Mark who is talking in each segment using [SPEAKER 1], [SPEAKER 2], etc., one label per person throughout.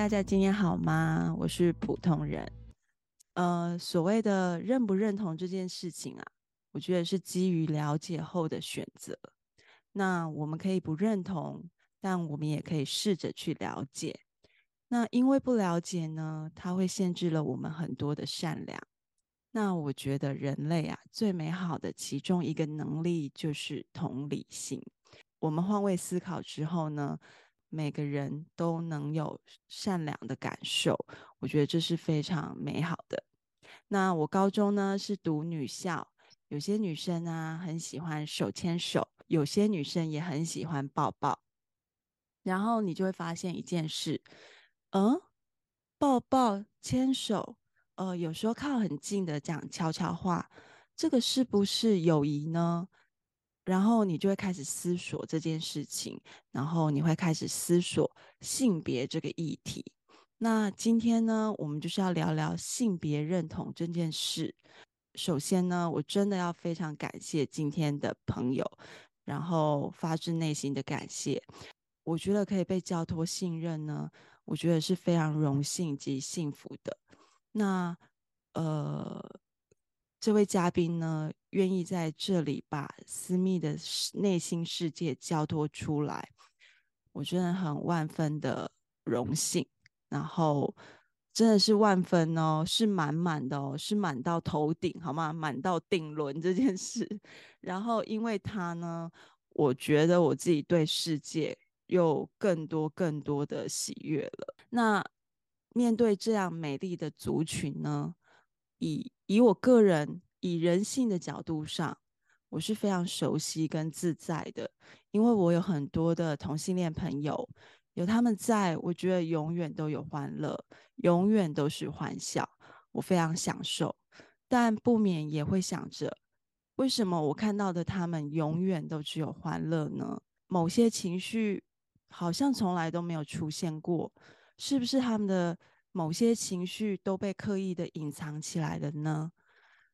[SPEAKER 1] 大家今天好吗？我是普通人。呃，所谓的认不认同这件事情啊，我觉得是基于了解后的选择。那我们可以不认同，但我们也可以试着去了解。那因为不了解呢，它会限制了我们很多的善良。那我觉得人类啊，最美好的其中一个能力就是同理心。我们换位思考之后呢，每个人都能有善良的感受，我觉得这是非常美好的。那我高中呢是读女校，有些女生啊很喜欢手牵手，有些女生也很喜欢抱抱。然后你就会发现一件事，嗯，抱抱、牵手，呃，有时候靠很近的讲悄悄话，这个是不是友谊呢？然后你就会开始思索这件事情，然后你会开始思索性别这个议题。那今天呢，我们就是要聊聊性别认同这件事。首先呢，我真的要非常感谢今天的朋友，然后发自内心的感谢。我觉得可以被交托信任呢，我觉得是非常荣幸及幸福的。那呃。这位嘉宾呢，愿意在这里把私密的内心世界交托出来，我真的很万分的荣幸。然后真的是万分哦，是满满的哦，是满到头顶，好吗？满到顶轮这件事。然后因为他呢，我觉得我自己对世界有更多更多的喜悦了。那面对这样美丽的族群呢，以以我个人以人性的角度上，我是非常熟悉跟自在的，因为我有很多的同性恋朋友，有他们在，我觉得永远都有欢乐，永远都是欢笑，我非常享受。但不免也会想着，为什么我看到的他们永远都只有欢乐呢？某些情绪好像从来都没有出现过，是不是他们的？某些情绪都被刻意的隐藏起来了呢？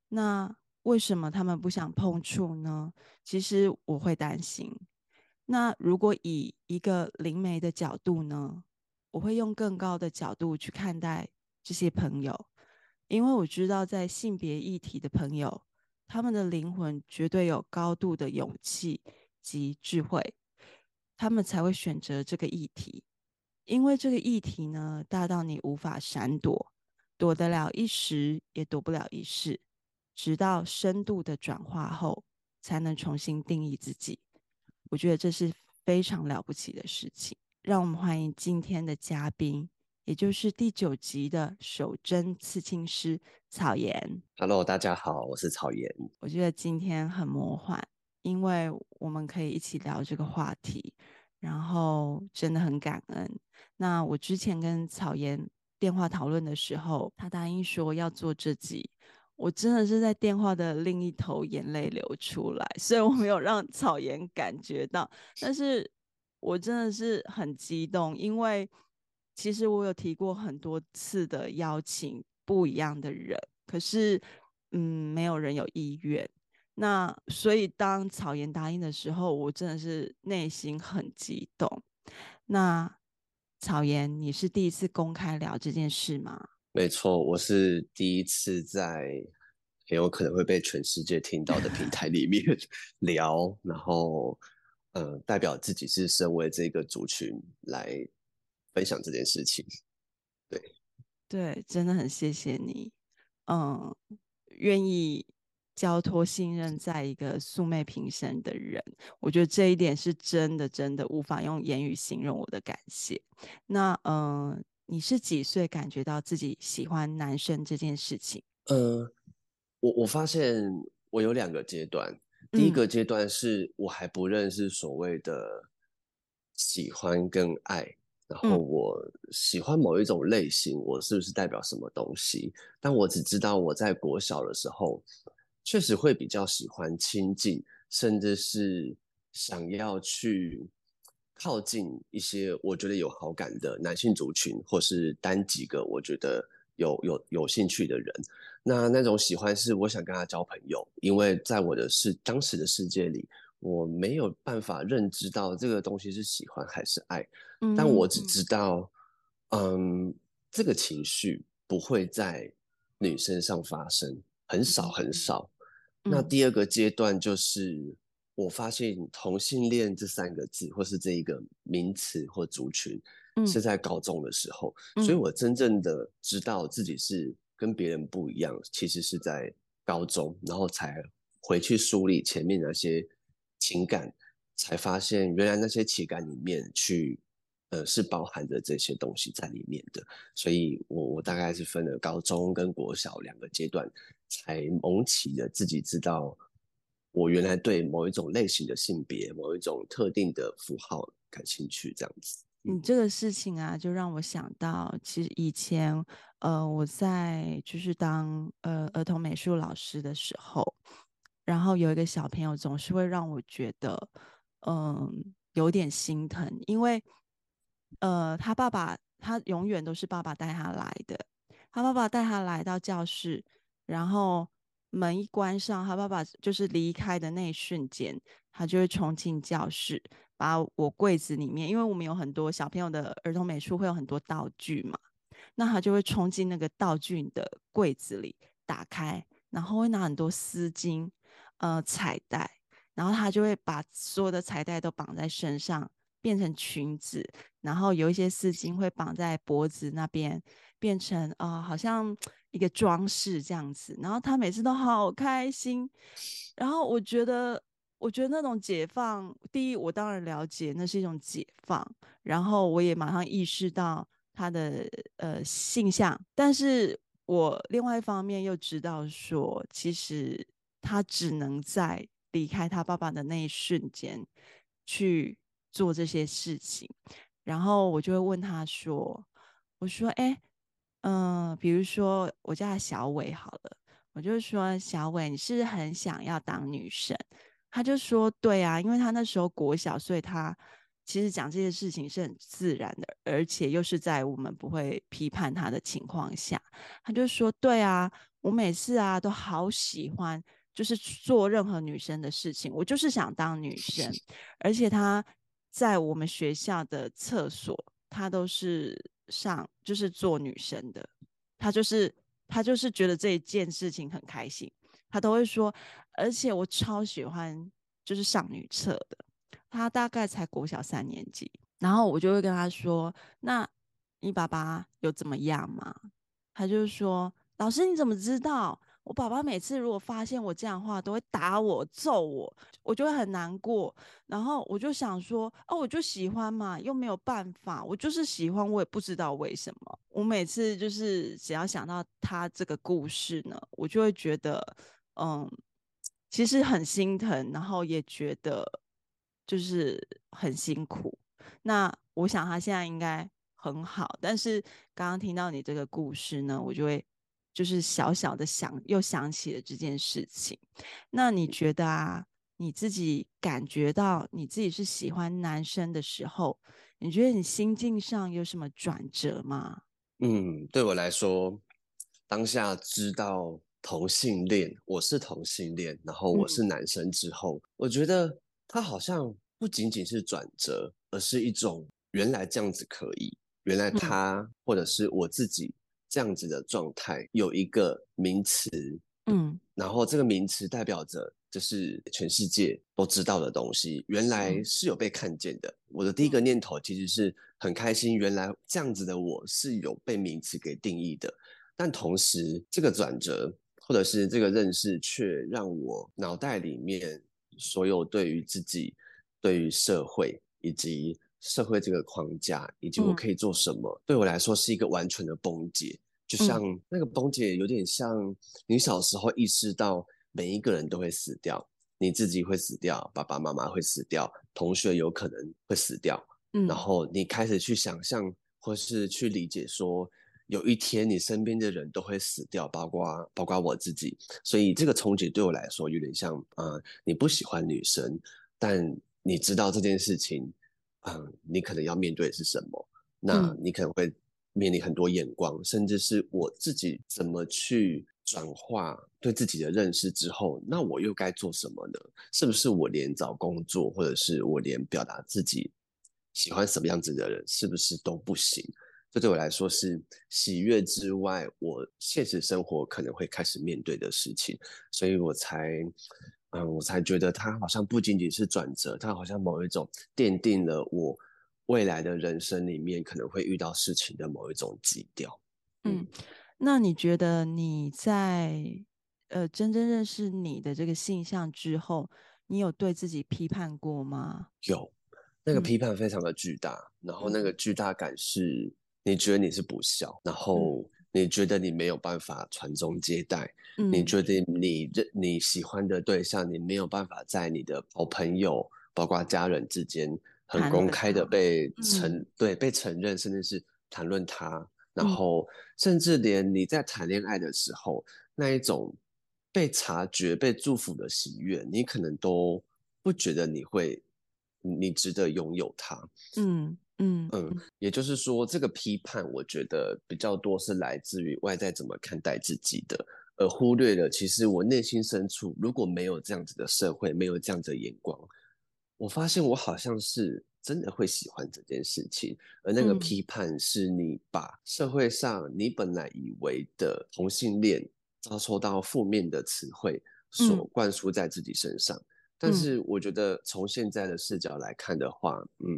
[SPEAKER 1] 那为什么他们不想碰触呢？其实我会担心。那如果以一个灵媒的角度呢，我会用更高的角度去看待这些朋友，因为我知道在性别议题的朋友，他们的灵魂绝对有高度的勇气及智慧，他们才会选择这个议题。因为这个议题呢，大到你无法闪躲，躲得了一时，也躲不了一世，直到深度的转化后，才能重新定义自己。我觉得这是非常了不起的事情。让我们欢迎今天的嘉宾，也就是第九集的手针刺青师草岩。
[SPEAKER 2] Hello，大家好，我是草岩。
[SPEAKER 1] 我觉得今天很魔幻，因为我们可以一起聊这个话题。然后真的很感恩。那我之前跟草岩电话讨论的时候，他答应说要做这集，我真的是在电话的另一头眼泪流出来，所以我没有让草颜感觉到，但是我真的是很激动，因为其实我有提过很多次的邀请不一样的人，可是嗯，没有人有意愿。那所以，当草颜答应的时候，我真的是内心很激动。那草颜，你是第一次公开聊这件事吗？
[SPEAKER 2] 没错，我是第一次在很有可能会被全世界听到的平台里面 聊，然后呃，代表自己是身为这个族群来分享这件事情。对，
[SPEAKER 1] 对，真的很谢谢你，嗯，愿意。交托信任在一个素昧平生的人，我觉得这一点是真的，真的无法用言语形容我的感谢。那嗯、你是几岁感觉到自己喜欢男生这件事情？
[SPEAKER 2] 呃，我我发现我有两个阶段，第一个阶段是我还不认识所谓的喜欢跟爱，嗯、然后我喜欢某一种类型，我是不是代表什么东西？但我只知道我在国小的时候。确实会比较喜欢亲近，甚至是想要去靠近一些我觉得有好感的男性族群，或是单几个我觉得有有有兴趣的人。那那种喜欢是我想跟他交朋友，因为在我的世当时的世界里，我没有办法认知到这个东西是喜欢还是爱，但我只知道嗯，这个情绪不会在女生上发生，很少很少。嗯、那第二个阶段就是，我发现同性恋这三个字，或是这一个名词或族群，是在高中的时候，嗯、所以我真正的知道自己是跟别人不一样，其实是在高中，然后才回去梳理前面那些情感，才发现原来那些情感里面去。呃，是包含着这些东西在里面的，所以我我大概是分了高中跟国小两个阶段，才萌起的自己知道，我原来对某一种类型的性别、某一种特定的符号感兴趣，这样子。
[SPEAKER 1] 你这个事情啊，就让我想到，其实以前呃，我在就是当呃儿童美术老师的时候，然后有一个小朋友总是会让我觉得，嗯、呃，有点心疼，因为。呃，他爸爸，他永远都是爸爸带他来的。他爸爸带他来到教室，然后门一关上，他爸爸就是离开的那一瞬间，他就会冲进教室，把我柜子里面，因为我们有很多小朋友的儿童美术会有很多道具嘛，那他就会冲进那个道具的柜子里，打开，然后会拿很多丝巾，呃，彩带，然后他就会把所有的彩带都绑在身上。变成裙子，然后有一些丝巾会绑在脖子那边，变成啊、呃，好像一个装饰这样子。然后他每次都好开心。然后我觉得，我觉得那种解放，第一，我当然了解那是一种解放。然后我也马上意识到他的呃性向，但是我另外一方面又知道说，其实他只能在离开他爸爸的那一瞬间去。做这些事情，然后我就会问他说：“我说，哎，嗯、呃，比如说我叫他小伟好了，我就说小伟，你是不是很想要当女生？”他就说：“对啊，因为他那时候国小，所以他其实讲这些事情是很自然的，而且又是在我们不会批判他的情况下。”他就说：“对啊，我每次啊都好喜欢，就是做任何女生的事情，我就是想当女生，而且他。”在我们学校的厕所，他都是上就是做女生的，他就是他就是觉得这一件事情很开心，他都会说，而且我超喜欢就是上女厕的。他大概才国小三年级，然后我就会跟他说：“那你爸爸有怎么样吗？”他就说：“老师你怎么知道？”我爸爸每次如果发现我这样的话，都会打我、揍我，我就会很难过。然后我就想说，哦，我就喜欢嘛，又没有办法，我就是喜欢，我也不知道为什么。我每次就是只要想到他这个故事呢，我就会觉得，嗯，其实很心疼，然后也觉得就是很辛苦。那我想他现在应该很好，但是刚刚听到你这个故事呢，我就会。就是小小的想，又想起了这件事情。那你觉得啊，你自己感觉到你自己是喜欢男生的时候，你觉得你心境上有什么转折吗？
[SPEAKER 2] 嗯，对我来说，当下知道同性恋，我是同性恋，然后我是男生之后，嗯，我觉得他好像不仅仅是转折，而是一种原来这样子可以，原来他，嗯，或者是我自己。这样子的状态有一个名词，嗯，然后这个名词代表着就是全世界都知道的东西，原来是有被看见的。我的第一个念头其实是很开心，原来这样子的我是有被名词给定义的。但同时，这个转折或者是这个认识，却让我脑袋里面所有对于自己、对于社会以及社会这个框架以及我可以做什么，嗯、对我来说是一个完全的崩解。就像那个崩解，有点像你小时候意识到每一个人都会死掉，你自己会死掉，爸爸妈妈会死掉，同学有可能会死掉。嗯，然后你开始去想象或是去理解，说有一天你身边的人都会死掉，包括包括我自己。所以这个冲击对我来说有点像，呃，你不喜欢女生，但你知道这件事情。嗯，你可能要面对的是什么？那你可能会面临很多眼光，嗯，甚至是我自己怎么去转化对自己的认识之后，那我又该做什么呢？是不是我连找工作，或者是我连表达自己喜欢什么样子的人，是不是都不行？这对我来说是喜悦之外，我现实生活可能会开始面对的事情，所以我才，嗯，我才觉得它好像不仅仅是转折，它好像某一种奠定了我未来的人生里面可能会遇到事情的某一种基调。
[SPEAKER 1] 嗯，嗯，那你觉得你在呃真正认识你的这个性向之后，你有对自己批判过吗？
[SPEAKER 2] 有，那个批判非常的巨大，嗯、然后那个巨大感是。你觉得你是不孝，然后你觉得你没有办法传宗接代，嗯、你觉得你你喜欢的对象，你没有办法在你的好朋友，包括家人之间很公开的被承、嗯、对被承认，甚至是谈论他，然后甚至连你在谈恋爱的时候，那一种被察觉、被祝福的喜悦，你可能都不觉得你会，你值得拥有他，嗯。
[SPEAKER 1] 嗯
[SPEAKER 2] 嗯，也就是说，这个批判我觉得比较多是来自于外在怎么看待自己的，而忽略了其实我内心深处如果没有这样子的社会，没有这样子的眼光，我发现我好像是真的会喜欢这件事情。而那个批判是你把社会上你本来以为的同性恋遭受到负面的词汇所灌输在自己身上。但是我觉得从现在的视角来看的话，嗯。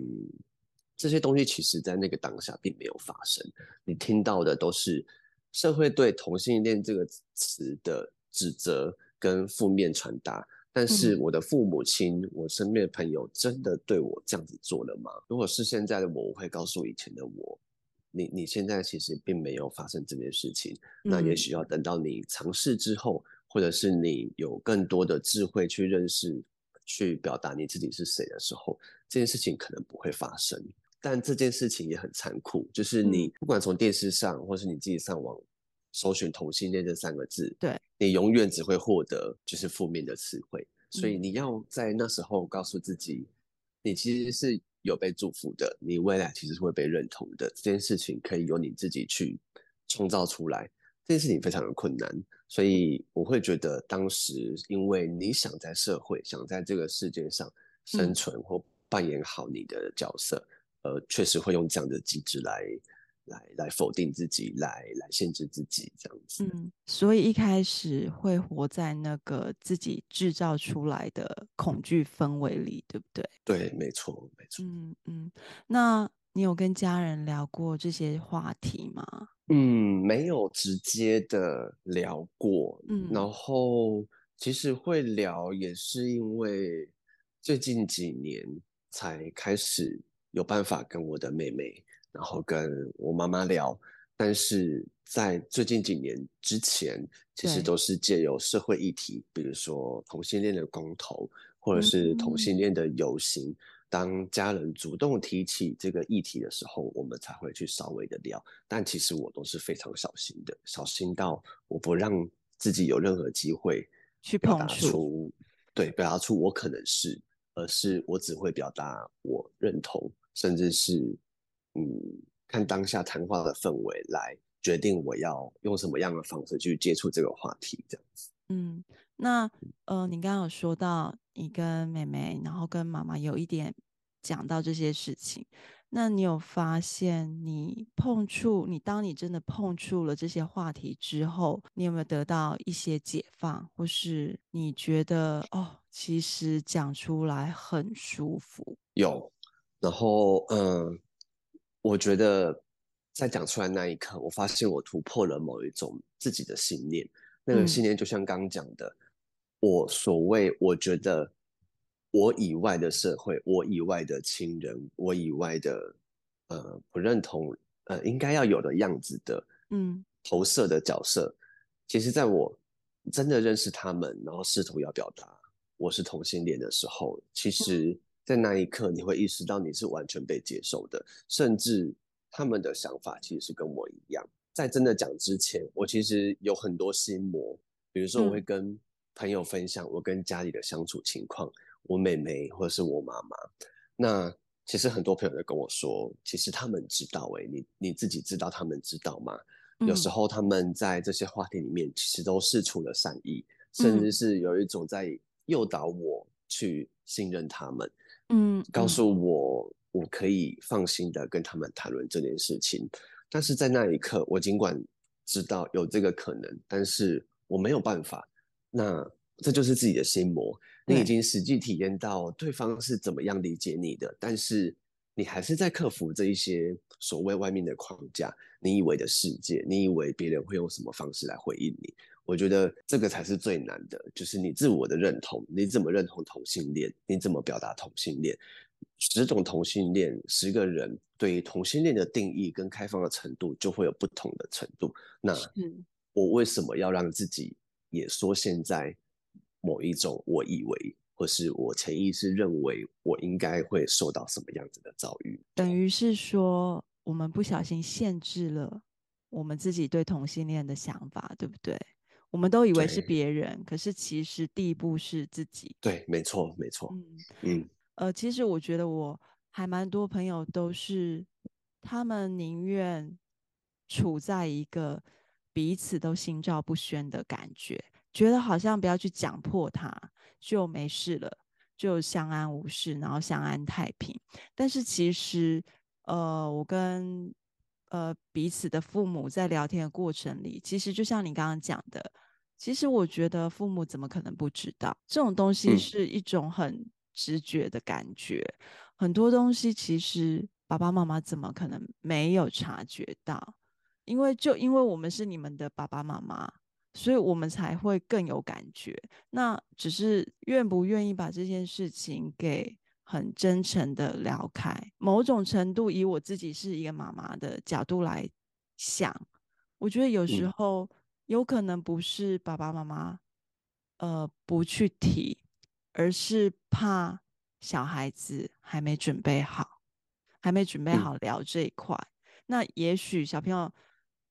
[SPEAKER 2] 这些东西其实，在那个当下并没有发生。你听到的都是社会对同性恋这个词的指责跟负面传达。但是，我的父母亲、嗯、我身边的朋友，真的对我这样子做了吗？如果是现在的我，我会告诉以前的我：你你现在其实并没有发生这件事情。嗯、那也许要等到你尝试之后，或者是你有更多的智慧去认识、去表达你自己是谁的时候，这件事情可能不会发生。但这件事情也很残酷，就是你不管从电视上，或是你自己上网搜寻“同性恋”这三个字，
[SPEAKER 1] 对，
[SPEAKER 2] 你永远只会获得就是负面的词汇。所以你要在那时候告诉自己，你其实是有被祝福的，你未来其实是会被认同的。这件事情可以由你自己去创造出来，这件事情非常的困难。所以我会觉得，当时因为你想在社会，想在这个世界上生存或扮演好你的角色。呃，确实会用这样的机制来，来，来否定自己，来，来限制自己，这样子。
[SPEAKER 1] 嗯，所以一开始会活在那个自己制造出来的恐惧氛围里，对不对？
[SPEAKER 2] 对，没错，没错。
[SPEAKER 1] 嗯嗯，那你有跟家人聊过这些话题吗？
[SPEAKER 2] 嗯，没有直接的聊过。嗯，然后其实会聊，也是因为最近几年才开始。有办法跟我的妹妹，然后跟我妈妈聊，但是在最近几年之前，其实都是借由社会议题，比如说同性恋的公投，或者是同性恋的游行，嗯、当家人主动提起这个议题的时候，我们才会去稍微的聊。但其实我都是非常小心的，小心到我不让自己有任何机会去表达出，对，表达出我可能是。而是我只会表达我认同，甚至是嗯，看当下谈话的氛围来决定我要用什么样的方式去接触这个话题，这样子。
[SPEAKER 1] 嗯，那呃，你刚刚有说到你跟妹妹，然后跟妈妈有一点讲到这些事情。那你有发现，你碰触你，当你真的碰触了这些话题之后，你有没有得到一些解放，或是你觉得哦，其实讲出来很舒服？
[SPEAKER 2] 有，然后嗯，我觉得在讲出来那一刻，我发现我突破了某一种自己的信念。那个信念就像刚刚讲的，嗯、我所谓我觉得。我以外的社会，我以外的亲人，我以外的呃不认同呃应该要有的样子的，嗯，投射的角色，嗯、其实在我真的认识他们，然后试图要表达我是同性恋的时候，其实，在那一刻你会意识到你是完全被接受的，甚至他们的想法其实是跟我一样。在真的讲之前，我其实有很多心魔，比如说我会跟朋友分享我跟家里的相处情况。我妹妹或者是我妈妈，那其实很多朋友都跟我说，其实他们知道、欸，哎，你你自己知道他们知道吗？嗯、有时候他们在这些话题里面，其实都是出了善意，甚至是有一种在诱导我去信任他们，嗯，告诉我我可以放心的跟他们谈论这件事情。但是在那一刻，我尽管知道有这个可能，但是我没有办法。那这就是自己的心魔。你已经实际体验到对方是怎么样理解你的，但是你还是在克服这一些所谓外面的框架，你以为的世界，你以为别人会用什么方式来回应你？我觉得这个才是最难的，就是你自我的认同，你怎么认同同性恋？你怎么表达同性恋？十种同性恋，十个人对于同性恋的定义跟开放的程度就会有不同的程度。那我为什么要让自己也说现在某一种我以为或是我潜意识认为我应该会受到什么样子的遭遇？
[SPEAKER 1] 等于是说，我们不小心限制了我们自己对同性恋的想法，对不对？我们都以为是别人，可是其实第一步是自己。
[SPEAKER 2] 对，没错，没错。嗯嗯。
[SPEAKER 1] 呃，其实我觉得我还蛮多朋友都是，他们宁愿处在一个彼此都心照不宣的感觉，觉得好像不要去讲破它就没事了，就相安无事，然后相安太平。但是其实，呃，我跟呃，彼此的父母在聊天的过程里，其实就像你刚刚讲的，其实我觉得父母怎么可能不知道？这种东西是一种很直觉的感觉，嗯、很多东西其实爸爸妈妈怎么可能没有察觉到？因为就因为我们是你们的爸爸妈妈，所以我们才会更有感觉。那只是愿不愿意把这件事情给。很真诚的聊开，某种程度以我自己是一个妈妈的角度来想，我觉得有时候有可能不是爸爸妈妈，呃，不去提，而是怕小孩子还没准备好，还没准备好聊这一块。那也许小朋友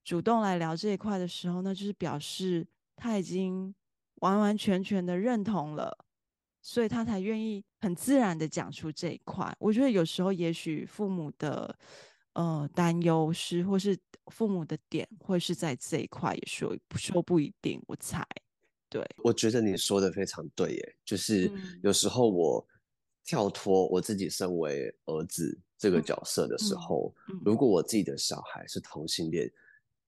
[SPEAKER 1] 主动来聊这一块的时候，那就是表示他已经完完全全的认同了。所以他才愿意很自然的讲出这一块。我觉得有时候也许父母的呃担忧是，或是父母的点会是在这一块，也说说不一定。我猜，对。
[SPEAKER 2] 我觉得你说的非常对耶，就是有时候我跳脱我自己身为儿子这个角色的时候，嗯嗯、如果我自己的小孩是同性恋，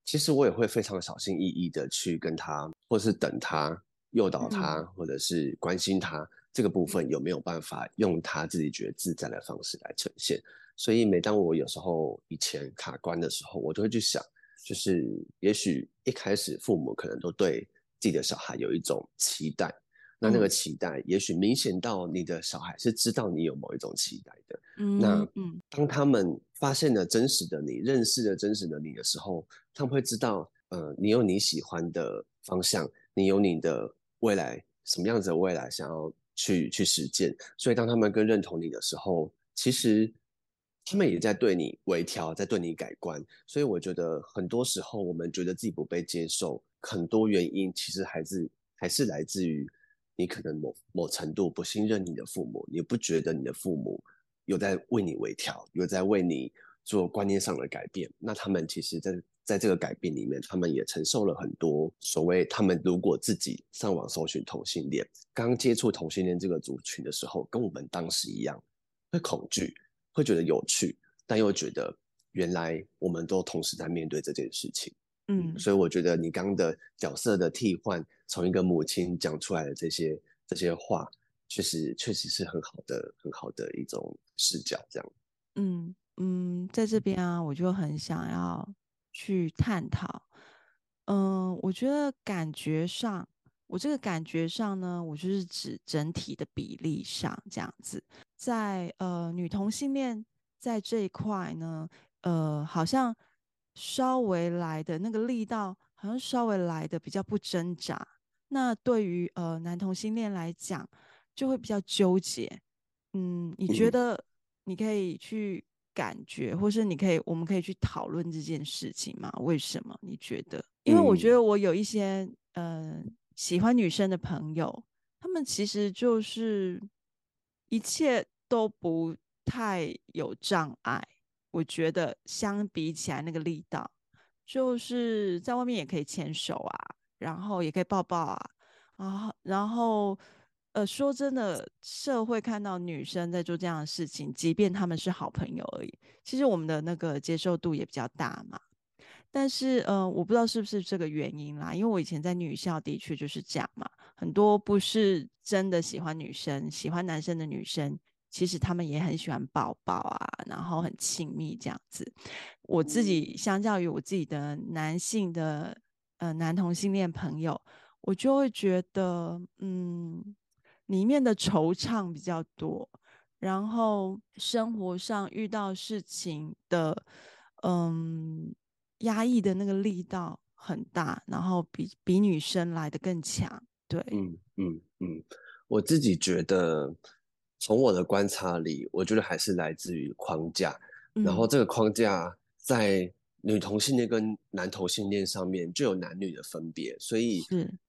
[SPEAKER 2] 其实我也会非常小心翼翼的去跟他，或是等他，诱导他，或者是关心他。这个部分有没有办法用他自己觉得自在的方式来呈现？所以每当我有时候以前卡关的时候，我就会去想，就是也许一开始父母可能都对自己的小孩有一种期待，那那个期待也许明显到你的小孩是知道你有某一种期待的。嗯，那当他们发现了真实的你，认识了真实的你的时候，他们会知道，呃，你有你喜欢的方向，你有你的未来，什么样子的未来想要。去去实践，所以当他们更认同你的时候，其实他们也在对你微调，在对你改观。所以我觉得很多时候我们觉得自己不被接受，很多原因其实还是还是来自于你可能某某程度不信任你的父母，你不觉得你的父母有在为你微调，有在为你做观念上的改变。那他们其实在。在这个改变里面，他们也承受了很多所谓他们如果自己上网搜寻同性恋，刚接触同性恋这个族群的时候，跟我们当时一样，会恐惧，会觉得有趣，但又觉得原来我们都同时在面对这件事情。嗯，所以我觉得你刚刚的角色的替换，从一个母亲讲出来的这些这些话，确实确实是很好的很好的一种视角。这样，
[SPEAKER 1] 嗯嗯，在这边啊，我就很想要。去探讨，嗯、我觉得感觉上，我这个感觉上呢，我就是指整体的比例上这样子，在呃女同性恋在这一块呢，呃，好像稍微来的那个力道，好像稍微来的比较不挣扎。那对于呃男同性恋来讲，就会比较纠结。嗯，你觉得你可以去？感觉，或是你可以，我们可以去讨论这件事情吗？为什么你觉得？因为我觉得我有一些嗯、呃、喜欢女生的朋友，他们其实就是一切都不太有障碍。我觉得相比起来，那个力道就是在外面也可以牵手啊，然后也可以抱抱啊，啊，然后。呃，说真的，社会看到女生在做这样的事情，即便他们是好朋友而已，其实我们的那个接受度也比较大嘛。但是呃，我不知道是不是这个原因啦，因为我以前在女校的确就是这样嘛，很多不是真的喜欢女生、喜欢男生的女生，其实他们也很喜欢抱抱啊，然后很亲密这样子。我自己相较于我自己的男性的呃男同性恋朋友，我就会觉得嗯，里面的惆怅比较多，然后生活上遇到事情的嗯。压抑的那个力道很大，然后比比女生来的更强。对，
[SPEAKER 2] 嗯嗯嗯，我自己觉得，从我的观察里，我觉得还是来自于框架。嗯、然后这个框架在女同性恋跟男同性恋上面就有男女的分别，所以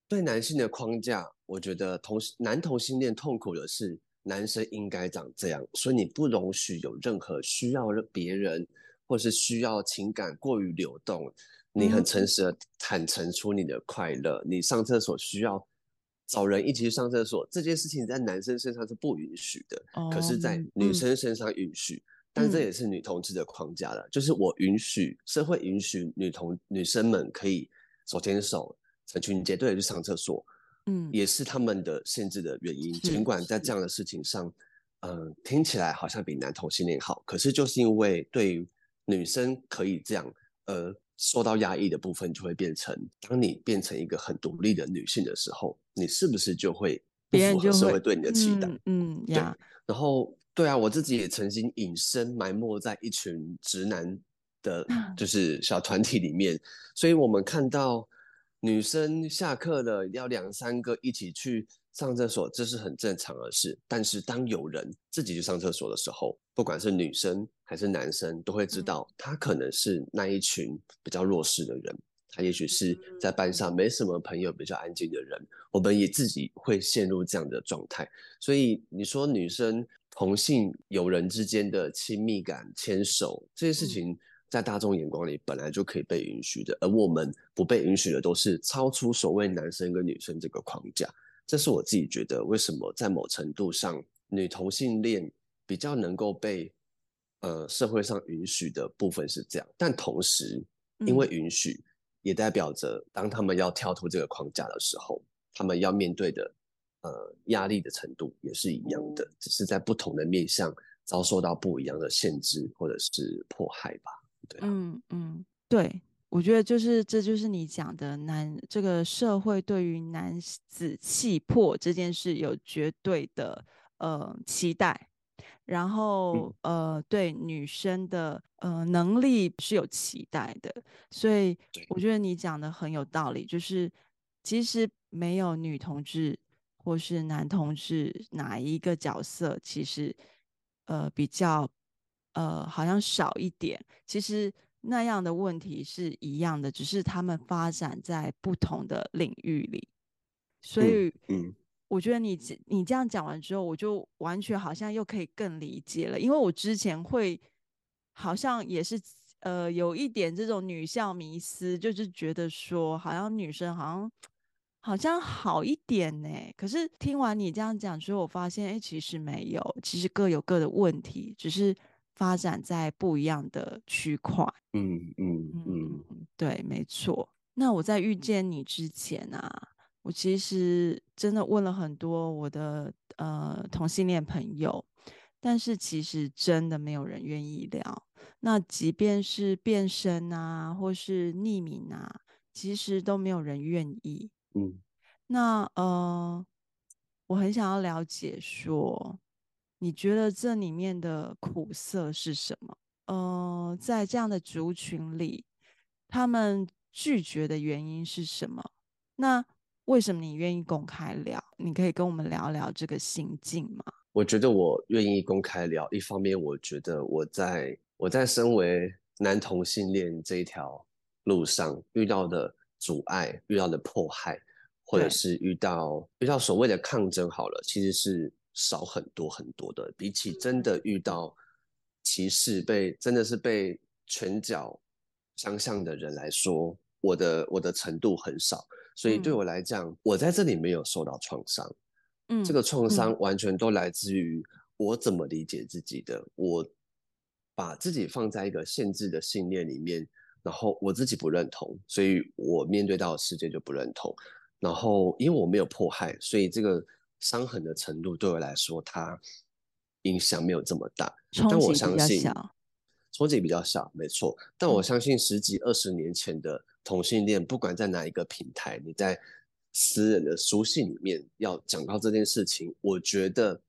[SPEAKER 2] 对男性的框架，我觉得同男同性恋痛苦的是男生应该长这样，所以你不容许有任何需要别人。或是需要情感过于流动，你很诚实的坦诚出你的快乐，嗯、你上厕所需要找人一起去上厕所，这件事情在男生身上是不允许的，哦、可是，在女生身上允许。嗯、但这也是女同志的框架了，嗯、就是我允许社会允许女同女生们可以手牵手成群结队的去上厕所，嗯，也是他们的限制的原因。尽管在这样的事情上，嗯、呃，听起来好像比男同性恋好，可是就是因为对于女生可以这样，呃，受到压抑的部分就会变成，当你变成一个很独立的女性的时候，你是不是就会不符合社会对你的期待？
[SPEAKER 1] 嗯，
[SPEAKER 2] 对。然后，对啊，我自己也曾经隐身埋没在一群直男的，就是小团体里面，所以我们看到女生下课了，要两三个一起去。上厕所这是很正常的事，但是当有人自己去上厕所的时候，不管是女生还是男生，都会知道他可能是那一群比较弱势的人，他也许是在班上没什么朋友、比较安静的人，我们也自己会陷入这样的状态。所以你说女生同性友人之间的亲密感、牵手这些事情，在大众眼光里本来就可以被允许的，而我们不被允许的都是超出所谓男生跟女生这个框架。这是我自己觉得，为什么在某程度上，女同性恋比较能够被呃社会上允许的部分是这样，但同时，因为允许，也代表着当他们要跳脱这个框架的时候，他们要面对的呃压力的程度也是一样的，只是在不同的面向遭受到不一样的限制或者是迫害吧。对啊，
[SPEAKER 1] 嗯嗯，对。我觉得就是，这就是你讲的男这个社会对于男子气魄这件事有绝对的呃期待，然后。呃对女生的呃能力是有期待的，所以我觉得你讲的很有道理，就是其实没有女同志或是男同志哪一个角色其实呃比较呃好像少一点，其实。那样的问题是一样的，只是他们发展在不同的领域里，所以，嗯，我觉得你你这样讲完之后，我就完全好像又可以更理解了，因为我之前会好像也是呃有一点这种女校迷思，就是觉得说好像女生好像好像好一点呢，可是听完你这样讲之后，我发现哎，其实没有，其实各有各的问题，只是。发展在不一样的区块，
[SPEAKER 2] 嗯嗯嗯，
[SPEAKER 1] 对，没错。那我在遇见你之前啊，我其实真的问了很多我的呃同性恋朋友，但是其实真的没有人愿意聊。那即便是变身啊，或是匿名啊，其实都没有人愿意。
[SPEAKER 2] 嗯，
[SPEAKER 1] 那呃，我很想要了解说。你觉得这里面的苦涩是什么？呃，在这样的族群里，他们拒绝的原因是什么？那为什么你愿意公开聊？你可以跟我们聊聊这个心境吗？
[SPEAKER 2] 我觉得我愿意公开聊，一方面我觉得我在我在身为男同性恋这一条路上遇到的阻碍、遇到的迫害，或者是遇到遇到所谓的抗争，好了，其实是。少很多很多的，比起真的遇到歧视，被真的是被拳脚相向的人来说，我的我的程度很少，所以对我来讲，嗯、我在这里没有受到创伤。嗯，这个创伤完全都来自于我怎么理解自己的，嗯、我把自己放在一个限制的信念里面，然后我自己不认同，所以我面对到的世界就不认同。然后因为我没有迫害，所以这个伤痕的程度对我来说，它影响没有这么大。但我相信冲击比较小，没错。但我相信十几二十年前的同性恋，不管在哪一个平台，你在私人的书信里面要讲到这件事情，我觉得。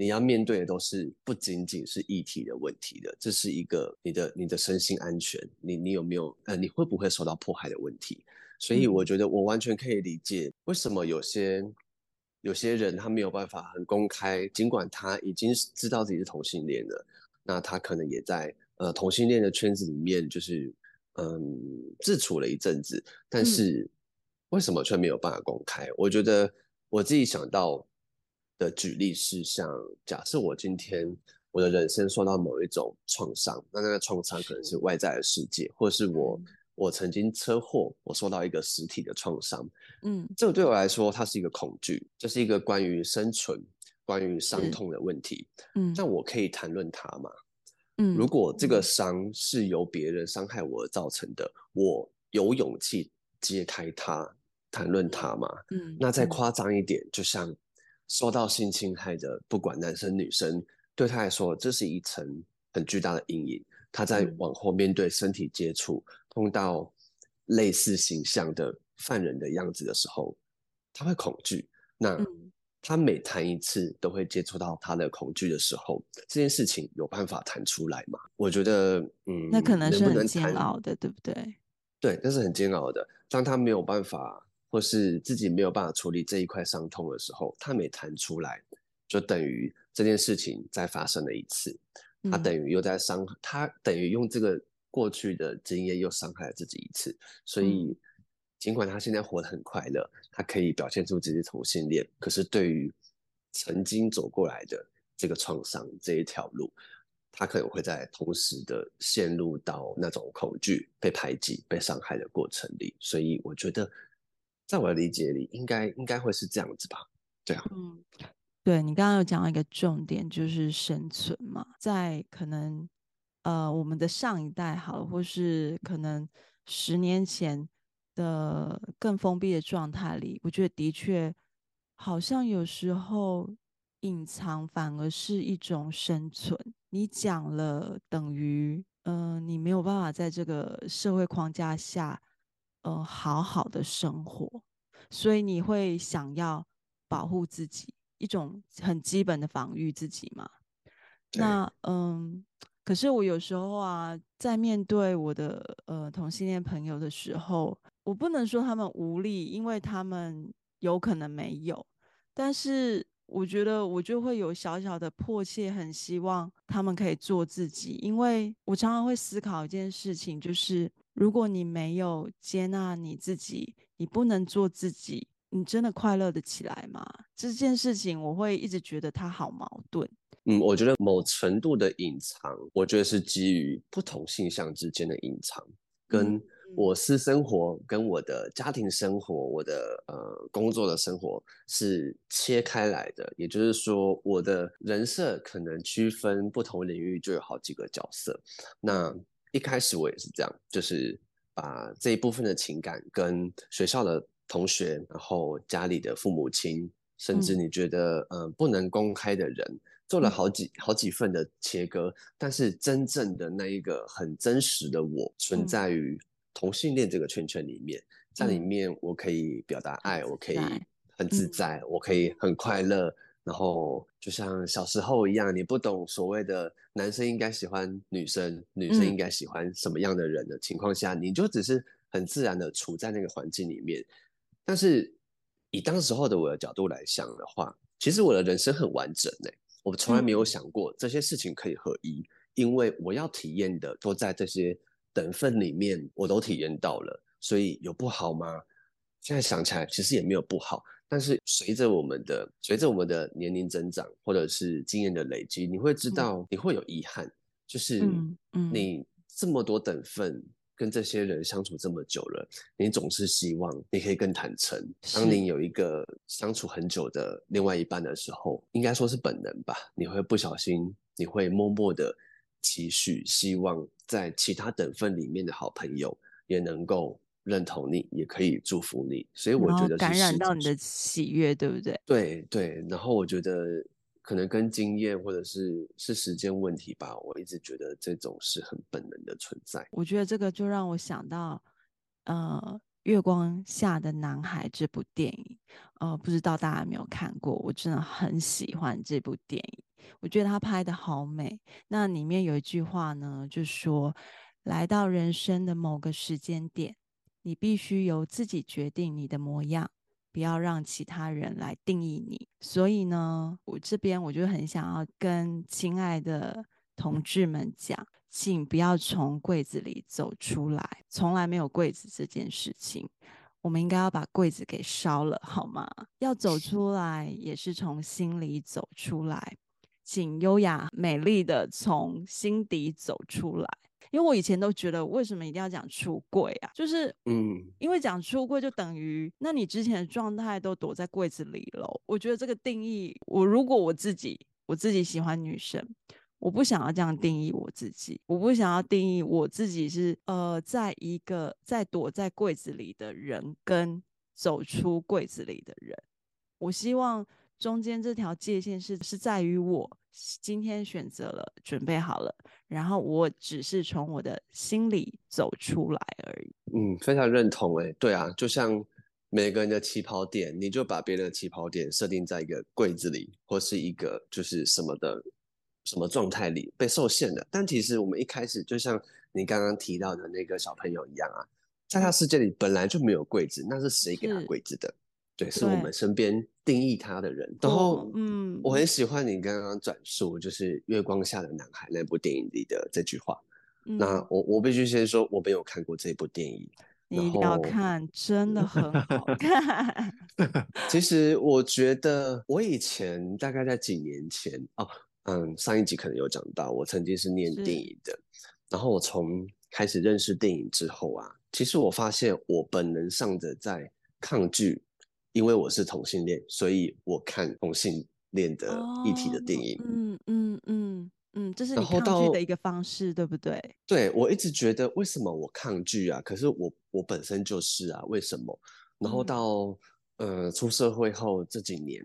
[SPEAKER 2] 你要面对的都是不仅仅是议题的问题的，这是一个你的你的身心安全，你你有没有呃，你会不会受到迫害的问题？所以我觉得我完全可以理解为什么有些有些人他没有办法很公开，尽管他已经知道自己是同性恋了，那他可能也在呃同性恋的圈子里面就是嗯自处了一阵子，但是为什么却没有办法公开？我觉得我自己想到。的举例是像，假设我今天我的人生受到某一种创伤，那那个创伤可能是外在的世界，或者是我我曾经车祸，我受到一个实体的创伤，嗯，这个对我来说，它是一个恐惧，这是一个关于生存、关于伤痛的问题，嗯，那我可以谈论它吗？嗯，如果这个。伤是由别人伤害我而造成的，我有勇气揭开它，谈论它吗？嗯，那再夸张一点，就像。受到性侵害的，不管男生女生，对他来说，这是一层很巨大的阴影。他在往后面对身体接触，碰到类似形象的犯人的样子的时候，他会恐惧。那他每谈一次，都会接触到他的恐惧的时候，这件事情有办法谈出来吗？我觉得，嗯，
[SPEAKER 1] 那可能是很煎熬的，对不对？
[SPEAKER 2] 对，那是很煎熬的。当他没有办法。或是自己没有办法处理这一块伤痛的时候，他没谈出来，就等于这件事情再发生了一次，他等于又在伤，嗯、他等于用这个过去的经验又伤害了自己一次。所以，尽管他现在活得很快乐，他可以表现出自己同性恋，可是对于曾经走过来的这个创伤这一条路，他可能会在同时的陷入到那种恐惧、被排挤、被伤害的过程里。所以，我觉得。在我的理解里，应该应该会是这样子吧？对啊，
[SPEAKER 1] 嗯，对，你刚刚有讲到一个重点，就是生存嘛，在可能呃我们的上一代好，或是可能十年前的更封闭的状态里，我觉得的确好像有时候隐藏反而是一种生存。你讲了，等于嗯、你没有办法在这个社会框架下。呃，好好的生活，所以你会想要保护自己，一种很基本的防御自己嘛。那嗯，可是我有时候啊，在面对我的呃同性恋朋友的时候，我不能说他们无力，因为他们有可能没有，但是我觉得我就会有小小的迫切，很希望他们可以做自己，因为我常常会思考一件事情，就是。如果你没有接纳你自己，你不能做自己，你真的快乐得起来吗？这件事情我会一直觉得它好矛盾。
[SPEAKER 2] 嗯，我觉得某程度的隐藏，我觉得是基于不同性向之间的隐藏，跟我私生活、跟我的家庭生活、我的呃工作的生活是切开来的。也就是说，我的人设可能区分不同领域就有好几个角色。那一开始我也是这样，就是把这一部分的情感跟学校的同学，然后家里的父母亲，甚至你觉得嗯、呃、不能公开的人，做了好几好几份的切割。但是真正的那一个很真实的我，存在于同性恋这个圈圈里面，在里面我可以表达爱，我可以很自在，我可以很快乐。然后就像小时候一样，你不懂所谓的男生应该喜欢女生，女生应该喜欢什么样的人的情况下，嗯、你就只是很自然的处在那个环境里面。但是以当时候的我的角度来想的话，其实我的人生很完整呢。我从来没有想过这些事情可以合一，嗯、因为我要体验的都在这些等份里面，我都体验到了。所以有不好吗？现在想起来，其实也没有不好。但是随着我们的随着我们的年龄增长，或者是经验的累积，你会知道你会有遗憾，嗯、就是你这么多等份跟这些人相处这么久了，你总是希望你可以更坦诚。当你有一个相处很久的另外一半的时候，应该说是本能吧，你会不小心，你会默默的期许，希望在其他等份里面的好朋友也能够认同你，也可以祝福你。所以我觉得
[SPEAKER 1] 感染到你的喜悦，对不对？
[SPEAKER 2] 对对。然后我觉得可能跟经验或者是是时间问题吧，我一直觉得这种是很本能的存在。
[SPEAKER 1] 我觉得这个就让我想到，呃。月光下的男孩这部电影，呃，不知道大家有没有看过？我真的很喜欢这部电影，我觉得他拍的好美。那里面有一句话呢，就说：来到人生的某个时间点，你必须由自己决定你的模样，不要让其他人来定义你。所以呢，我这边我就很想要跟亲爱的同志们讲。请不要从柜子里走出来，从来没有柜子这件事情。我们应该要把柜子给烧了，好吗？要走出来，也是从心里走出来。请优雅美丽的从心底走出来。因为我以前都觉得，为什么一定要讲出柜啊？就是，嗯，因为讲出柜就等于，那你之前的状态都躲在柜子里了。我觉得这个定义，我如果我自己，我自己喜欢女生。我不想要这样定义我自己，我不想要定义我自己是呃，在一个在躲在柜子里的人跟走出柜子里的人。我希望中间这条界限是是在于我今天选择了，准备好了，然后我只是从我的心里走出来而已。
[SPEAKER 2] 嗯，非常认同诶，对啊，就像每个人的起跑点，你就把别人的起跑点设定在一个柜子里，或是一个就是什么的。什么状态里被受限的？但其实我们一开始就像你刚刚提到的那个小朋友一样啊，在他世界里本来就没有柜子，那是谁给他柜子的？对，是我们身边定义他的人。然后，嗯，我很喜欢你刚刚转述就是《月光下的男孩》那部电影里的这句话。嗯、那我我必须先说，我没有看过这部电影。
[SPEAKER 1] 你一定要看，真的很好 看。
[SPEAKER 2] 其实我觉得，我以前大概在几年前哦。嗯，上一集可能有讲到，我曾经是念电影的，然后我从开始认识电影之后啊，其实我发现我本能上的在抗拒，因为我是同性恋，所以我看同性恋的议题的电影。
[SPEAKER 1] 哦、嗯嗯嗯嗯，这是你抗拒的一个方式，对不对？
[SPEAKER 2] 对，我一直觉得为什么我抗拒啊？可是我我本身就是啊，为什么？然后到、嗯、呃出社会后这几年。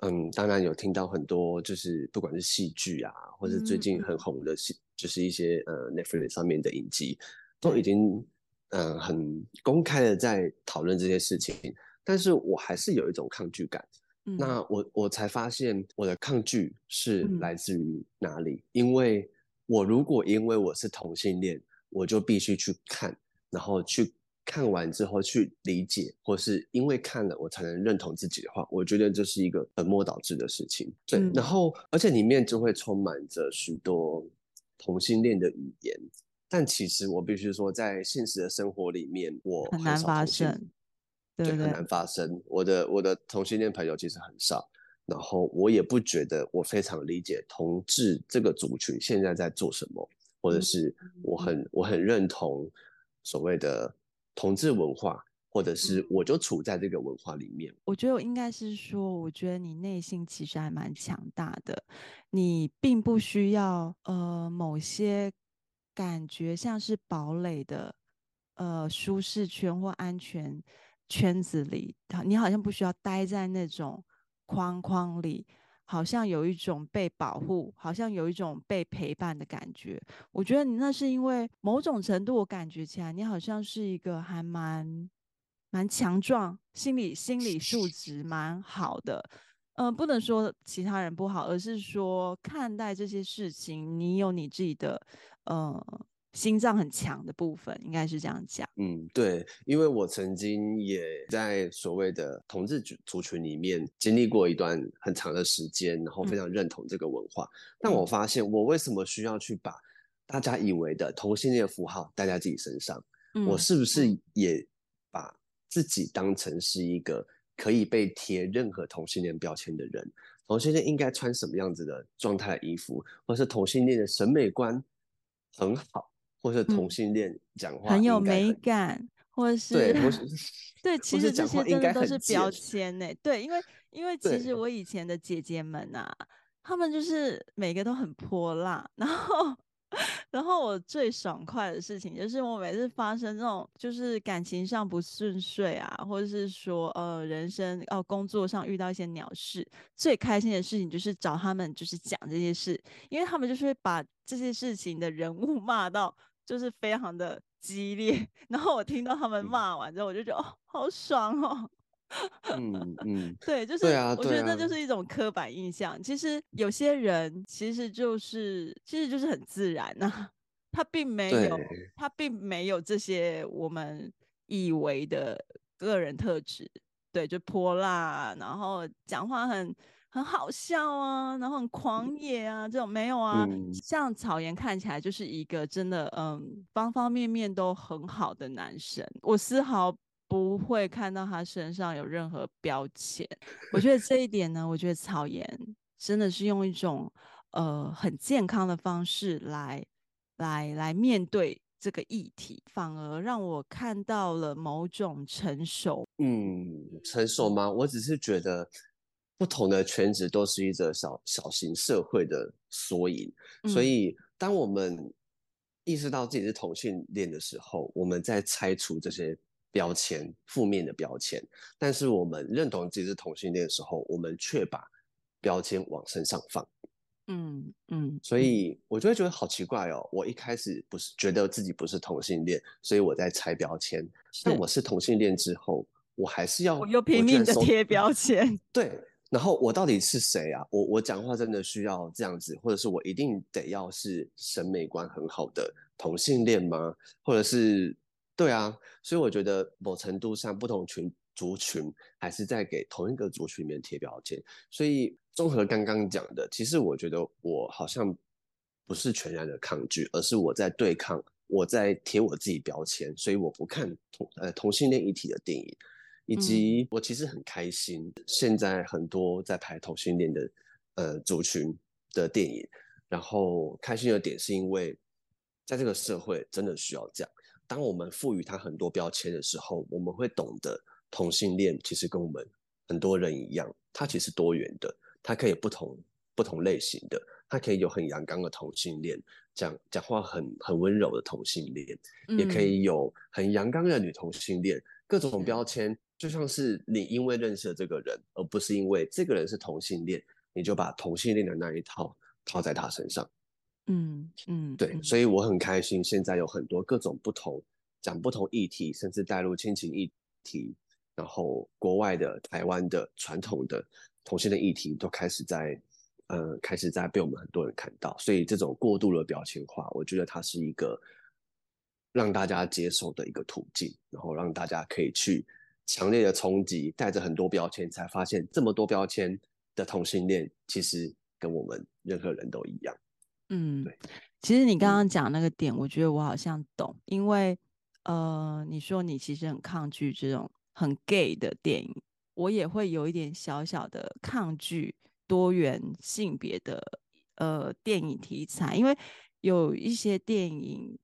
[SPEAKER 2] 嗯，当然有听到很多，就是不管是戏剧啊，或者最近很红的戏，就是一些呃 Netflix 上面的影集，都已经嗯很公开的在讨论这些事情，但是我还是有一种抗拒感。嗯、那我我才发现我的抗拒是来自于哪里？嗯、因为我如果因为我是同性恋，我就必须去看，然后去。看完之后去理解，或是因为看了我才能认同自己的话，我觉得这是一个本末倒置的事情。对，嗯、然后而且里面就会充满着许多同性恋的语言，但其实我必须说，在现实的生活里面，我很，
[SPEAKER 1] 很难发生，对，对，对，
[SPEAKER 2] 很难发生。我的我的同性恋朋友其实很少，然后我也不觉得我非常理解同志这个族群现在在做什么，或者是我很、嗯、我很认同所谓的。同志文化，或者是我就处在这个文化里面。
[SPEAKER 1] 我觉得我应该是说，我觉得你内心其实还蛮强大的，你并不需要呃某些感觉像是堡垒的呃舒适圈或安全圈子里，你好像不需要待在那种框框里。好像有一种被保护，好像有一种被陪伴的感觉。我觉得你那是因为某种程度，我感觉起来你好像是一个还蛮蛮强壮，心理心理素质蛮好的。嗯、不能说其他人不好，而是说看待这些事情，你有你自己的呃。心脏很强的部分，应该是这样讲。
[SPEAKER 2] 嗯，对，因为我曾经也在所谓的同志族群里面经历过一段很长的时间，然后非常认同这个文化。嗯、但我发现，我为什么需要去把大家以为的同性恋符号带在自己身上？嗯、我是不是也把自己当成是一个可以被贴任何同性恋标签的人？同性恋应该穿什么样子的状态的衣服，或是同性恋的审美观很好？或是同性恋讲话、嗯、很有美感，
[SPEAKER 1] 或是 对，对，其实这些真的都是标签呢。对，因为 因为其实我以前的姐姐们啊，她们就是每个都很泼辣，然后然后我最爽快的事情就是，我每次发生这种就是感情上不顺遂啊，或者是说呃人生哦工作上遇到一些鸟事，最开心的事情就是找他们就是讲这些事，因为他们就是会把这些事情的人物骂到就是非常的激烈，然后我听到他们骂完之后，我就觉得哦好爽哦。
[SPEAKER 2] 嗯嗯，
[SPEAKER 1] 对，就是我觉得那就是一种刻板印象。啊、其实有些人其实就是其实就是很自然呐、啊，他并没有他并没有这些我们以为的个人特质。对，就泼辣，然后讲话很很好笑啊，然后很狂野啊，这种没有啊。嗯、像草原看起来就是一个真的嗯方方面面都很好的男生，我丝毫。不会看到他身上有任何标签，我觉得这一点呢，我觉得草原真的是用一种呃很健康的方式来来来面对这个议题，反而让我看到了某种成熟。
[SPEAKER 2] 嗯，成熟吗？我只是觉得不同的圈子都是一个小小型社会的缩影，嗯、所以当我们意识到自己是同性恋的时候，我们在拆除这些。标签，负面的标签，但是我们认同自己是同性恋的时候，我们却把标签往身上放。
[SPEAKER 1] 嗯嗯，
[SPEAKER 2] 所以我就会觉得好奇怪哦。我一开始不是觉得自己不是同性恋，所以我在拆标签。但我是同性恋之后，我还是要
[SPEAKER 1] 我又拼命的贴标签。
[SPEAKER 2] 对，然后我到底是谁啊？我我讲话真的需要这样子，或者是我一定得要是审美观很好的同性恋吗？或者是？对啊，所以我觉得某程度上，不同群族群还是在给同一个族群里面贴标签。所以综合刚刚讲的，其实我觉得我好像不是全然的抗拒，而是我在对抗，我在贴我自己标签。所以我不看同呃同性恋一体的电影，以及我其实很开心，嗯、现在很多在拍同性恋的呃族群的电影，然后开心的点是因为在这个社会真的需要这样。当我们赋予他很多标签的时候，我们会懂得同性恋其实跟我们很多人一样，它其实多元的，它可以不同不同类型的，它可以有很阳刚的同性恋，讲讲话很很温柔的同性恋，嗯、也可以有很阳刚的女同性恋，各种标签就像是你因为认识了这个人，而不是因为这个人是同性恋，你就把同性恋的那一套套在他身上。
[SPEAKER 1] 嗯嗯，
[SPEAKER 2] 对，嗯、所以我很开心，现在有很多各种不同讲不同议题，甚至带入亲情议题，然后国外的、台湾的传统的同性的议题都开始在，呃，开始在被我们很多人看到。所以这种过度的表情化，我觉得它是一个让大家接受的一个途径，然后让大家可以去强烈的冲击，带着很多标签，才发现这么多标签的同性恋，其实跟我们任何人都一样。
[SPEAKER 1] 嗯，对，其实你刚刚讲那个点，我觉得我好像懂，因为呃，你说你其实很抗拒这种很 gay 的电影，我也会有一点小小的抗拒多元性别的呃电影题材，因为有一些电影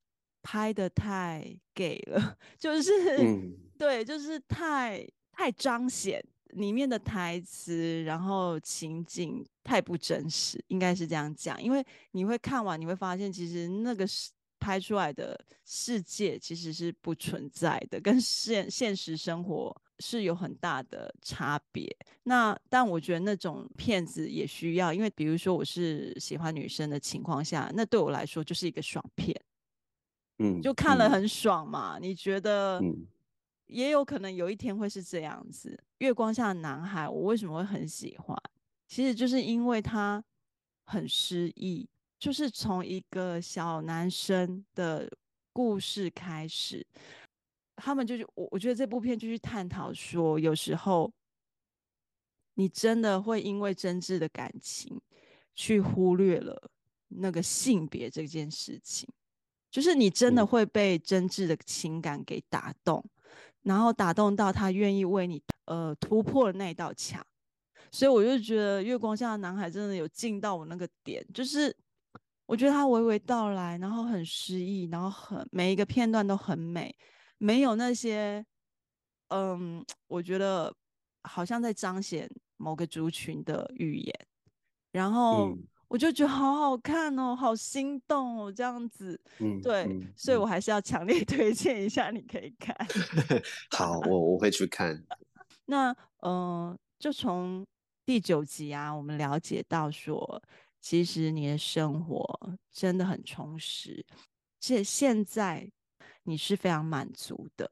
[SPEAKER 1] 拍的太 gay 了，就是、嗯、对，就是太太彰显。里面的台词，然后情景太不真实，应该是这样讲。因为你会看完，你会发现，其实那个是拍出来的世界其实是不存在的，跟现现实生活是有很大的差别。那但我觉得那种片子也需要，因为比如说我是喜欢女生的情况下，那对我来说就是一个爽片，
[SPEAKER 2] 嗯，
[SPEAKER 1] 就看了很爽嘛。嗯、你觉得？
[SPEAKER 2] 嗯
[SPEAKER 1] 也有可能有一天会是这样子。月光下的男孩，我为什么会很喜欢？其实就是因为他很诗意，就是从一个小男生的故事开始，他们就是我，我觉得这部片就去探讨说，有时候你真的会因为真挚的感情，去忽略了那个性别这件事情，就是你真的会被真挚的情感给打动。然后打动到他愿意为你呃突破了那道墙，所以我就觉得月光下的男孩真的有进到我那个点，就是我觉得他娓娓道来，然后很诗意，然后很每一个片段都很美，没有那些嗯，我觉得好像在彰显某个族群的语言。然后我就觉得好好看哦，好心动哦，这样子。嗯，对，嗯、所以我还是要强烈 推荐一下，你可以看。
[SPEAKER 2] 好，我我会去看。
[SPEAKER 1] 那嗯、呃，就从第九集啊，我们了解到说，其实你的生活真的很充实，且现在你是非常满足的。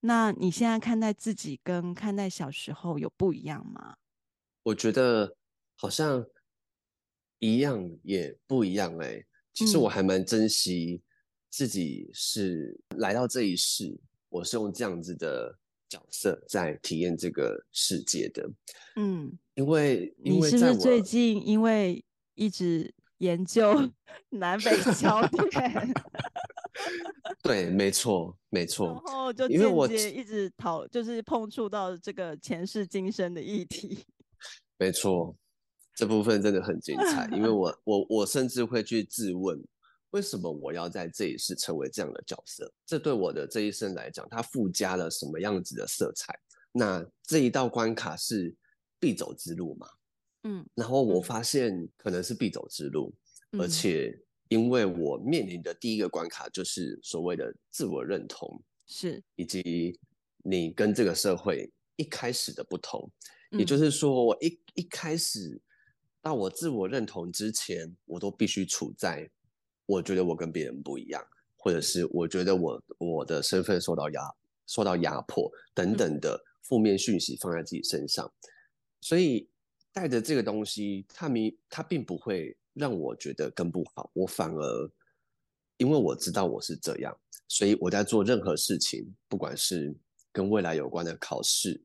[SPEAKER 1] 那你现在看待自己跟看待小时候有不一样吗？
[SPEAKER 2] 我觉得好像一样也不一样哎、欸。其实我还蛮珍惜自己是来到这一世，嗯、我是用这样子的角色在体验这个世界的。嗯，因为因为
[SPEAKER 1] 你是不是最近因为一直研究 南北焦 点？
[SPEAKER 2] 对，没错，没错。然
[SPEAKER 1] 后就间接一直讨，就是碰触到这个前世今生的议题。
[SPEAKER 2] 没错，这部分真的很精彩，因为 我我我甚至会去质问，为什么我要在这一世成为这样的角色？这对我的这一生来讲，它附加了什么样子的色彩？那这一道关卡是必走之路吗？嗯，然后我发现可能是必走之路，嗯、而且。因为我面临的第一个关卡就是所谓的自我认同，
[SPEAKER 1] 是
[SPEAKER 2] 以及你跟这个社会一开始的不同，也就是说，我一一开始到我自我认同之前，我都必须处在我觉得我跟别人不一样，或者是我觉得我我的身份受到压受到压迫等等的负面讯息放在自己身上，所以带着这个东西，它明它并不会。让我觉得更不好，我反而因为我知道我是这样，所以我在做任何事情，不管是跟未来有关的考试，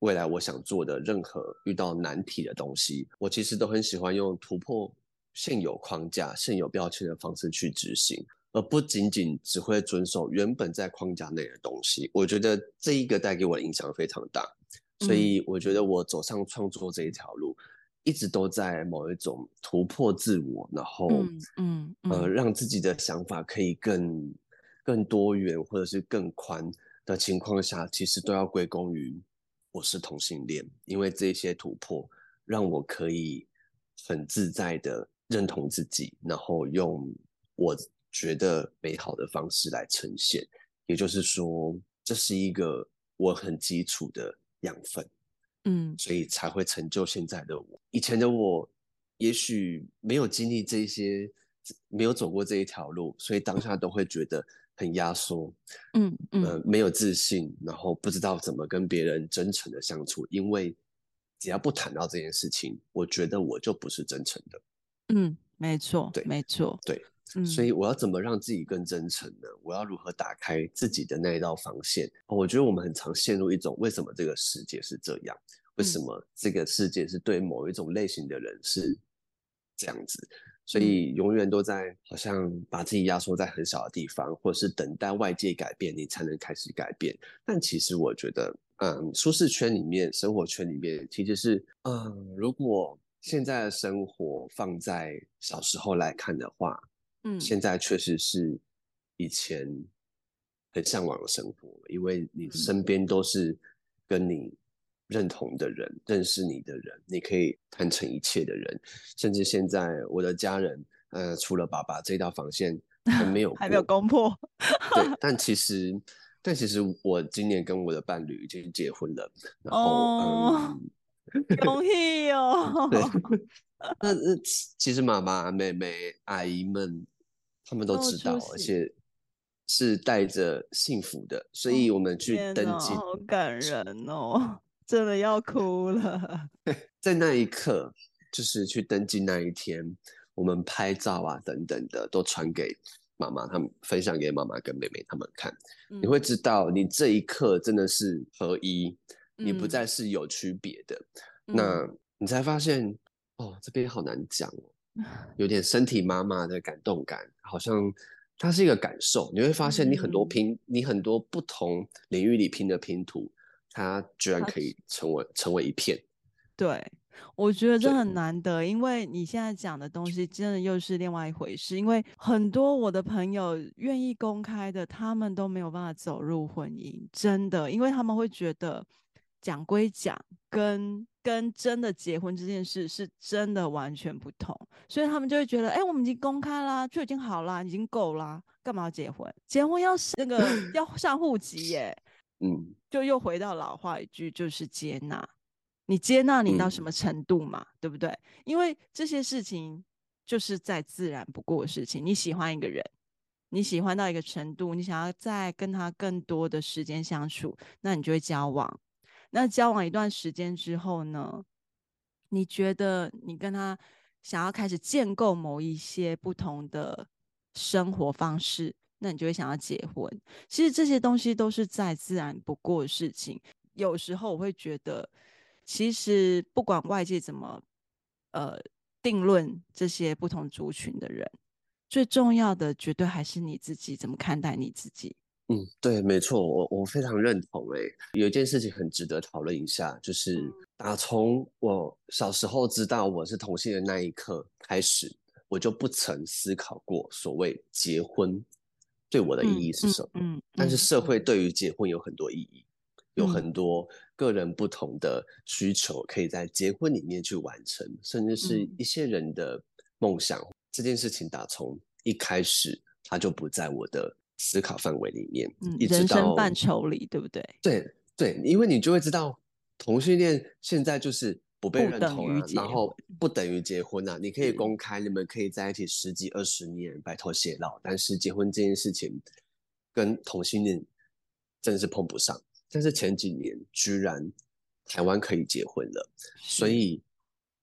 [SPEAKER 2] 未来我想做的任何遇到难题的东西，我其实都很喜欢用突破现有框架、现有标签的方式去执行，而不仅仅只会遵守原本在框架内的东西。我觉得这一个带给我的影响非常大，所以我觉得我走上创作这一条路。一直都在某一种突破自我，然后嗯，嗯，嗯呃，让自己的想法可以更更多元，或者是更宽的情况下，其实都要归功于我是同性恋，因为这些突破让我可以很自在的认同自己，然后用我觉得美好的方式来呈现。也就是说，这是一个我很基础的养分。嗯，所以才会成就现在的我。以前的我，也许没有经历这些，没有走过这一条路，所以当下都会觉得很压缩，嗯嗯、呃，没有自信，然后不知道怎么跟别人真诚的相处。因为只要不谈到这件事情，我觉得我就不是真诚的。嗯，
[SPEAKER 1] 没错，
[SPEAKER 2] 对，
[SPEAKER 1] 没错，
[SPEAKER 2] 对。所以我要怎么让自己更真诚呢？我要如何打开自己的那一道防线？我觉得我们很常陷入一种为什么这个世界是这样？为什么这个世界是对某一种类型的人是这样子？所以永远都在好像把自己压缩在很小的地方，或者是等待外界改变你才能开始改变。但其实我觉得，嗯，舒适圈里面、生活圈里面，其实是，嗯，如果现在的生活放在小时候来看的话。嗯，现在确实是以前很向往的生活，因为你身边都是跟你认同的人，认识你的人，你可以坦诚一切的人，甚至现在我的家人，呃，除了爸爸这道防线还没有
[SPEAKER 1] 还没有攻破，
[SPEAKER 2] 对，但其实但其实我今年跟我的伴侣已经结婚了，然
[SPEAKER 1] 后、恭喜哦，
[SPEAKER 2] 对。那那其实妈妈、妹妹、阿姨们，他们都知道，而且是带着幸福的，所以我们去登记，
[SPEAKER 1] 好感人哦，真的要哭了。
[SPEAKER 2] 在那一刻，就是去登记那一天，我们拍照啊等等的，都传给妈妈他们，分享给妈妈跟妹妹他们看。嗯、你会知道，你这一刻真的是合一，你不再是有区别的，嗯、那你才发现。哦，这边好难讲哦，有点身体妈妈的感动感，好像它是一个感受。你会发现，你很多拼，嗯、你很多不同领域里拼的拼图，它居然可以成为成为一片。
[SPEAKER 1] 对，我觉得这很难得，因为你现在讲的东西真的又是另外一回事。因为很多我的朋友愿意公开的，他们都没有办法走入婚姻，真的，因为他们会觉得。讲归讲，跟跟真的结婚这件事是真的完全不同，所以他们就会觉得，哎、欸，我们已经公开啦，就已经好啦，已经够啦，干嘛要结婚？结婚要那个要上户籍耶，
[SPEAKER 2] 嗯，
[SPEAKER 1] 就又回到老话一句，就是接纳，你接纳你到什么程度嘛，嗯、对不对？因为这些事情就是再自然不过的事情，你喜欢一个人。你喜欢到一个程度，你想要再跟他更多的时间相处，那你就会交往。那交往一段时间之后呢？你觉得你跟他想要开始建构某一些不同的生活方式，那你就会想要结婚。其实这些东西都是再自然不过的事情。有时候我会觉得，其实不管外界怎么呃定论这些不同族群的人。最重要的，绝对还是你自己怎么看待你自己。
[SPEAKER 2] 嗯，对，没错，我我非常认同。哎，有一件事情很值得讨论一下，就是打从我小时候知道我是同性的那一刻开始，我就不曾思考过所谓结婚对我的意义是什么。嗯，嗯，嗯，但是社会对于结婚有很多意义，有很多个人不同的需求可以在结婚里面去完成，甚至是一些人的梦想。这件事情打从一开始，它就不在我的思考范围里面，
[SPEAKER 1] 嗯，
[SPEAKER 2] 一直到，
[SPEAKER 1] 人生范畴里，对不对？
[SPEAKER 2] 对对，因为你就会知道，同性恋现在就是不被认同啊，然后不等于结婚啊。你可以公开，你们可以在一起十几二十年，白头偕老，但是结婚这件事情跟同性恋真的是碰不上。但是前几年居然台湾可以结婚了，所以。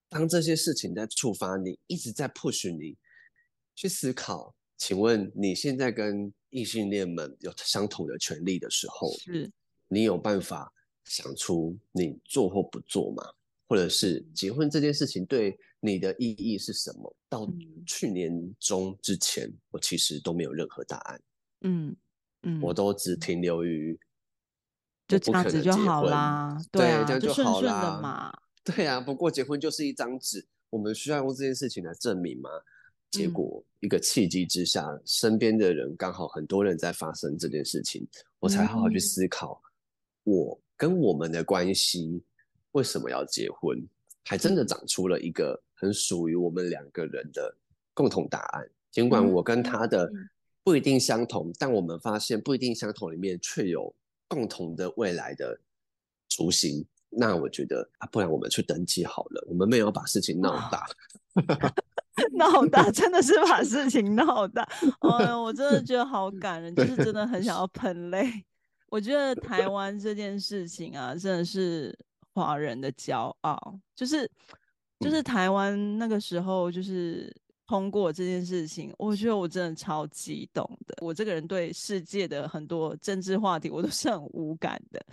[SPEAKER 2] 当这些事情在触发你，一直在 push 你去思考，请问你现在跟异性恋们有相同的权利的时候，
[SPEAKER 1] 是
[SPEAKER 2] 你有办法想出你做或不做吗？或者是结婚这件事情对你的意义是什么？到去年中之前，我其实都没有任何答案。
[SPEAKER 1] 嗯嗯，
[SPEAKER 2] 我都只停留于
[SPEAKER 1] 就这样子就好啦，对啊，
[SPEAKER 2] 对，这样就好啦，
[SPEAKER 1] 嘛。
[SPEAKER 2] 对啊，不过结婚就是一张纸，我们需要用这件事情来证明吗？结果一个契机之下，嗯、身边的人刚好很多人在发生这件事情，我才好好去思考，我跟我们的关系为什么要结婚，还真的长出了一个很属于我们两个人的共同答案。尽管我跟他的不一定相同，但我们发现不一定相同里面却有共同的未来的雏形。那我觉得啊，不然我们去登记好了。我们没有把事情闹大，
[SPEAKER 1] 闹大真的是把事情闹大。哎呀，我真的觉得好感人，就是真的很想要喷泪。我觉得台湾这件事情啊，真的是华人的骄傲。就是就是台湾那个时候就是通过这件事情，我觉得我真的超激动的。我这个人对世界的很多政治话题，我都是很无感的。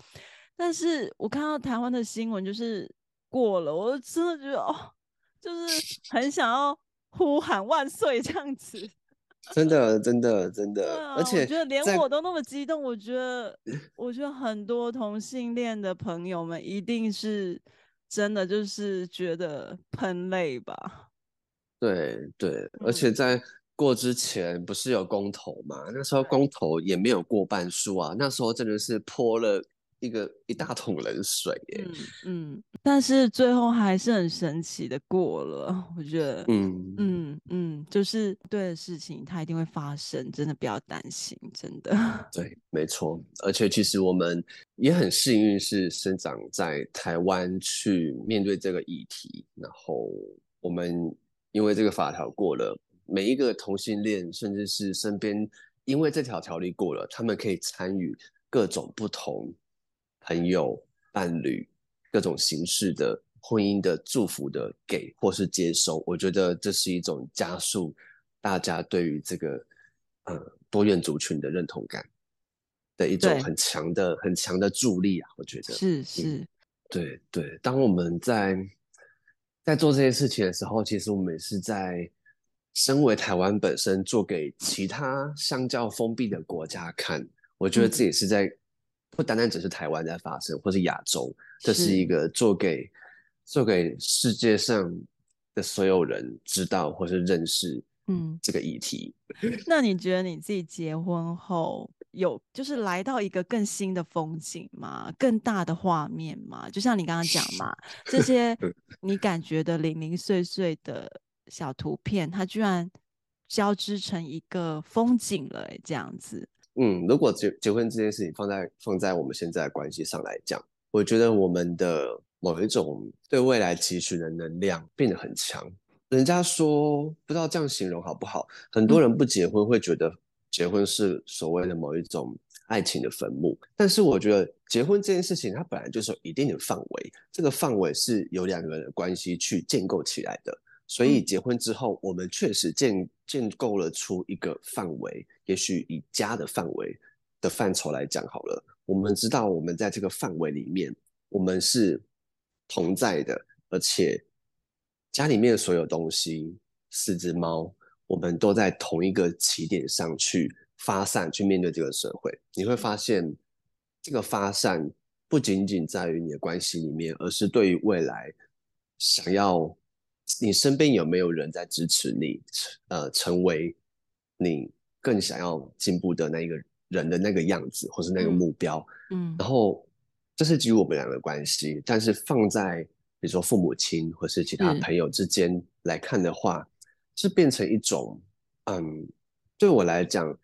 [SPEAKER 1] 但是我看到台湾的新闻就是过了，我真的觉得哦，就是很想要呼喊万岁这样子。
[SPEAKER 2] 真的，真的，真的，
[SPEAKER 1] 啊、
[SPEAKER 2] 而且
[SPEAKER 1] 我觉得连我都那么激动，我觉得，我觉得很多同性恋的朋友们一定是真的就是觉得喷泪吧。
[SPEAKER 2] 对对，而且在过之前不是有公投嘛？那时候公投也没有过半数啊，那时候真的是泼了。一个一大桶冷水耶，
[SPEAKER 1] 嗯嗯，但是最后还是很神奇的过了，我觉得，嗯嗯嗯，就是对的事情它一定会发生，真的不要担心，真的。
[SPEAKER 2] 对，没错，而且其实我们也很幸运，是生长在台湾去面对这个议题，然后我们因为这个法条过了，每一个同性恋，甚至是身边因为这条条例过了，他们可以参与各种不同。朋友、伴侣，各种形式的婚姻的祝福的给或是接收，我觉得这是一种加速大家对于这个呃多元族群的认同感的一种很强的、很强的助力啊！我觉得
[SPEAKER 1] 是是、嗯，
[SPEAKER 2] 对对。当我们在在做这些事情的时候，其实我们也是在身为台湾本身做给其他相较封闭的国家看。我觉得自己是在。嗯不单单只是台湾在发生，或是亚洲，这是一个做给做给世界上的所有人知道或是认识，嗯，这个议题。
[SPEAKER 1] 那你觉得你自己结婚后有就是来到一个更新的风景吗，更大的画面吗，就像你刚刚讲嘛，这些 你感觉的零零碎碎的小图片，它居然交织成一个风景了，欸，这样子。
[SPEAKER 2] 嗯，如果结结婚这件事情放在放在我们现在的关系上来讲，我觉得我们的某一种对未来期许的能量变得很强。人家说不知道这样形容好不好，很多人不结婚会觉得结婚是所谓的某一种爱情的坟墓，但是我觉得结婚这件事情它本来就是有一定的范围，这个范围是由两个人的关系去建构起来的。所以结婚之后，我们确实建建构了出一个范围，也许以家的范围的范畴来讲好了。我们知道，我们在这个范围里面，我们是同在的，而且家里面所有东西，四只猫，我们都在同一个起点上去发散，去面对这个社会。你会发现，这个发散不仅仅在于你的关系里面，而是对于未来想要。你身边有没有人在支持你？呃，成为你更想要进步的那一个人的那个样子，或是那个目标？嗯，然后这是基于我们俩的关系，但是放在比如说父母亲或是其他朋友之间来看的话，是变成一种，嗯，对我来讲，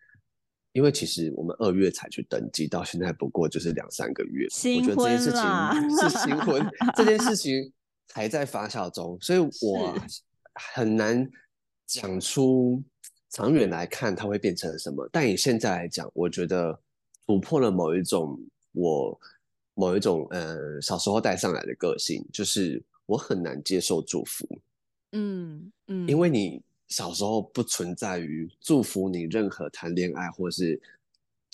[SPEAKER 2] 因为其实我们二月才去登记，到现在不过就是两三个月，
[SPEAKER 1] 新婚
[SPEAKER 2] 我觉得这件事情是新婚这件事情。还在发酵中，所以我很难讲出长远来看它会变成什么。但以现在来讲，我觉得突破了某一种我某一种呃小时候带上来的个性，就是我很难接受祝福。嗯嗯，因为你小时候不存在于祝福你任何谈恋爱或是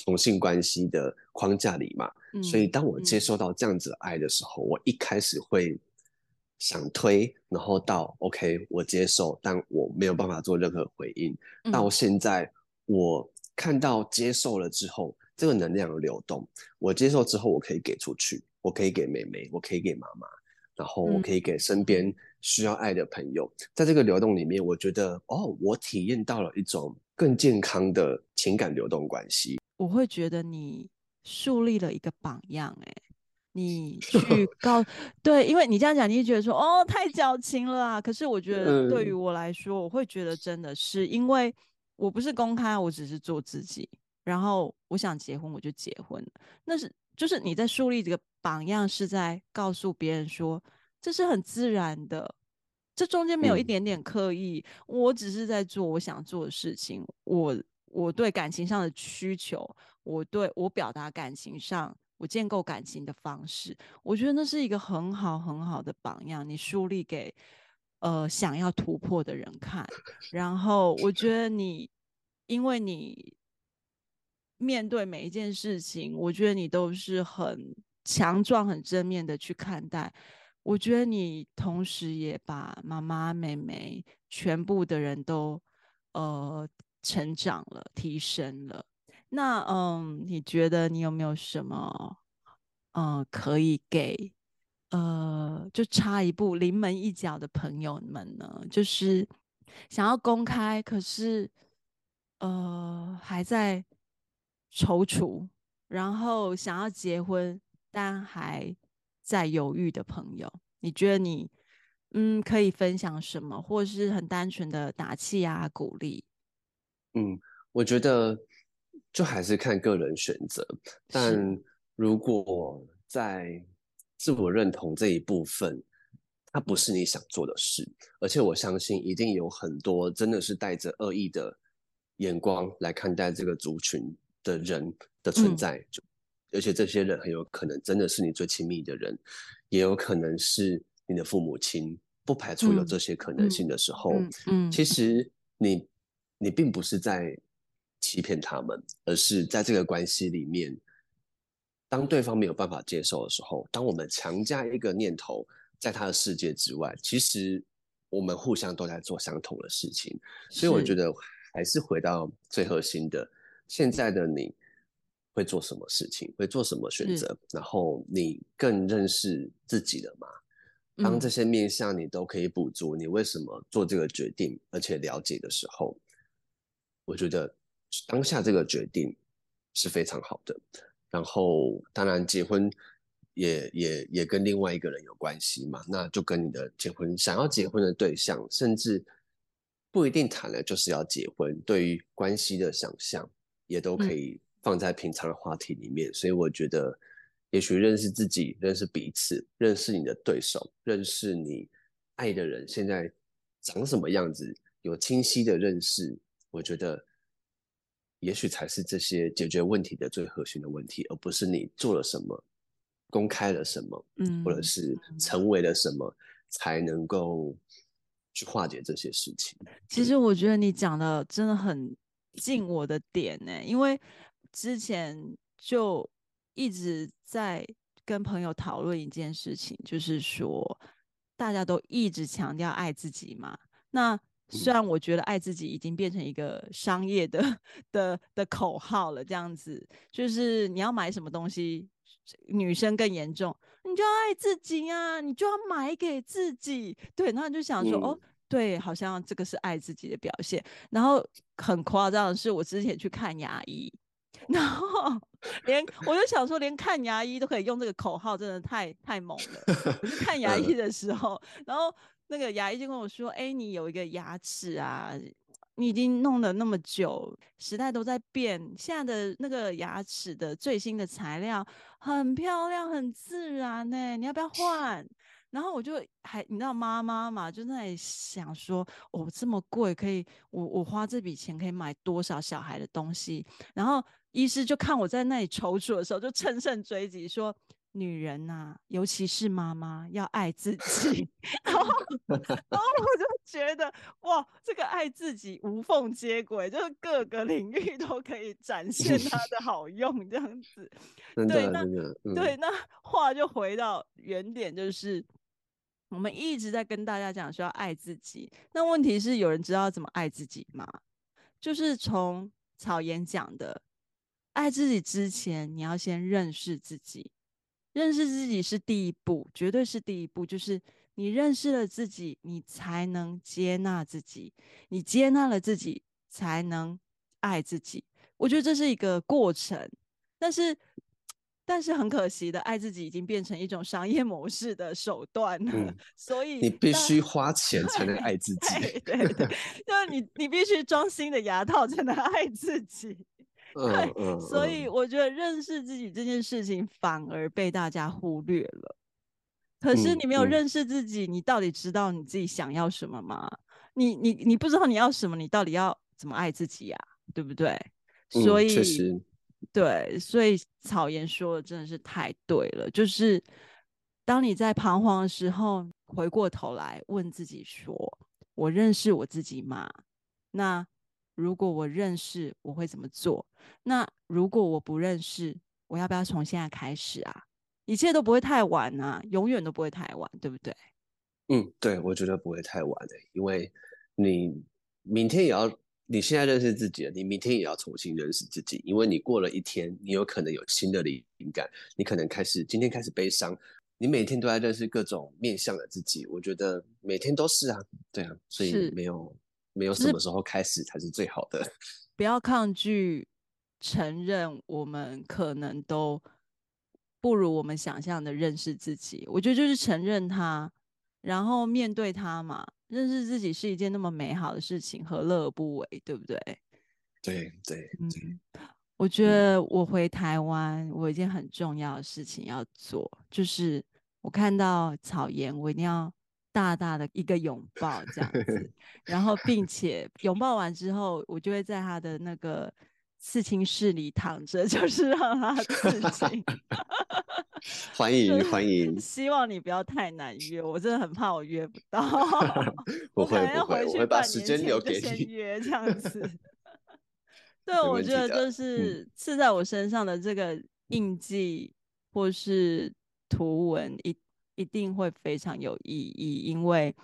[SPEAKER 2] 同性关系的框架里嘛，嗯，所以当我接受到这样子的爱的时候，我一开始会。想推，然后到 OK，我接受，但我没有办法做任何回应。嗯、到现在，我看到接受了之后，这个能量的流动，我接受之后，我可以给出去，我可以给妹妹，我可以给妈妈，然后我可以给身边需要爱的朋友。嗯、在这个流动里面，我觉得哦，我体验到了一种更健康的情感流动关系。
[SPEAKER 1] 我会觉得你树立了一个榜样，哎。你去告对，因为你这样讲，你就觉得说哦，太矫情了啊。可是我觉得对于我来说，我会觉得真的是，因为我不是公开，我只是做自己。然后我想结婚，我就结婚。那是就是你在树立这个榜样，是在告诉别人说，这是很自然的，这中间没有一点点刻意，我只是在做我想做的事情。我我对感情上的需求，我对我表达感情上。我建构感情的方式，我觉得那是一个很好很好的榜样，你树立给呃想要突破的人看。然后我觉得你，因为你面对每一件事情，我觉得你都是很强壮、很正面的去看待。我觉得你同时也把妈妈、妹妹全部的人都呃成长了、提升了。那嗯，你觉得你有没有什么嗯可以给呃就差一步临门一脚的朋友们呢？就是想要公开，可是呃还在踌躇，然后想要结婚但还在犹豫的朋友，你觉得你嗯可以分享什么，或是很单纯的打气啊、鼓励？
[SPEAKER 2] 嗯，我觉得。就还是看个人选择，但如果在自我认同这一部分，它不是你想做的事，而且我相信一定有很多真的是带着恶意的眼光来看待这个族群的人的存在，就、嗯、而且这些人很有可能真的是你最亲密的人，也有可能是你的父母亲，不排除有这些可能性的时候，嗯，嗯嗯。其实你你并不是在。欺骗他们，而是在这个关系里面，当对方没有办法接受的时候，当我们强加一个念头在他的世界之外，其实我们互相都在做相同的事情。所以我觉得还是回到最核心的，现在的你会做什么事情，会做什么选择，然后你更认识自己了吗？当这些面向你都可以补足，你为什么做这个决定，而且了解的时候，我觉得。当下这个决定是非常好的。然后，当然结婚也也也跟另外一个人有关系嘛，那就跟你的结婚想要结婚的对象，甚至不一定谈了就是要结婚，对于关系的想象也都可以放在平常的话题里面。嗯、所以我觉得，也许认识自己、认识彼此、认识你的对手、认识你爱的人现在长什么样子，有清晰的认识，我觉得。也许才是这些解决问题的最核心的问题，而不是你做了什么、公开了什么，嗯，或者是成为了什么，嗯、才能够去化解这些事情。
[SPEAKER 1] 其实我觉得你讲的真的很近我的点呢，因为之前就一直在跟朋友讨论一件事情，就是说大家都一直强调爱自己嘛，那。虽然我觉得爱自己已经变成一个商业的的的口号了，这样子就是你要买什么东西，女生更严重，你就要爱自己啊，你就要买给自己。对，然后就想说，哦，对，好像这个是爱自己的表现。然后很夸张的是，我之前去看牙医，然后 连我就想说，连看牙医都可以用这个口号，真的太太猛了。我去看牙医的时候，然后。那个牙医就跟我说：“哎、你有一个牙齿啊，你已经弄了那么久，时代都在变，现在的那个牙齿的最新的材料很漂亮，很自然呢，你要不要换？”然后我就还你知道妈妈嘛，就在想说：“哦，这么贵，可以我我花这笔钱可以买多少小孩的东西？”然后医师就看我在那里踌躇的时候，就乘胜追击说。女人呐、啊，尤其是妈妈，要爱自己。然后，然后我就觉得，哇，这个爱自己无缝接轨，就是各个领域都可以展现它的好用，这样子。对，那、嗯、对，那话就回到原点，就是我们一直在跟大家讲说要爱自己。那问题是，有人知道怎么爱自己吗？就是从草原讲的，爱自己之前，你要先认识自己。认识自己是第一步，绝对是第一步。就是你认识了自己，你才能接纳自己；你接纳了自己，才能爱自己。我觉得这是一个过程，但是，但是很可惜的，爱自己已经变成一种商业模式的手段了。嗯、所以
[SPEAKER 2] 你必须花钱才能爱 自己。
[SPEAKER 1] 对对对，对，就是你，你必须装新的牙套才能爱自己。对，嗯、所以我觉得认识自己这件事情反而被大家忽略了。可是你没有认识自己，嗯嗯、你到底知道你自己想要什么吗？你你你不知道你要什么，你到底要怎么爱自己呀？对不对？所以，嗯、对，所以草颜说的真的是太对了。就是当你在彷徨的时候，回过头来问自己说：“我认识我自己吗？”那。如果我认识，我会怎么做？那如果我不认识，我要不要从现在开始啊？一切都不会太晚啊，永远都不会太晚，对不对？
[SPEAKER 2] 嗯，对，我觉得不会太晚的，因为你明天也要，你现在认识自己了，你明天也要重新认识自己，因为你过了一天，你有可能有新的灵感，你可能开始今天开始悲伤，你每天都在认识各种面向的自己，我觉得每天都是啊，对啊，所以没有。没有什么时候开始才是最好的。
[SPEAKER 1] 不要抗拒承认，我们可能都不如我们想象的认识自己。我觉得就是承认它，然后面对它嘛。认识自己是一件那么美好的事情，何乐而不为？对不对？
[SPEAKER 2] 对对，
[SPEAKER 1] 嗯。我觉得我回台湾，我有一件很重要的事情要做，就是我看到草原，我一定要。大大的一个拥抱，这样子，然后并且拥抱完之后，我就会在他的那个刺青室里躺着，就是让他刺青。
[SPEAKER 2] 欢迎欢迎，
[SPEAKER 1] 希望你不要太难约，我真的很怕我约不到。
[SPEAKER 2] 不会不会，我会把时间留给你。
[SPEAKER 1] 约这样子。对，我觉得就是刺在我身上的这个印记或是图文一。一定会非常有意义，因为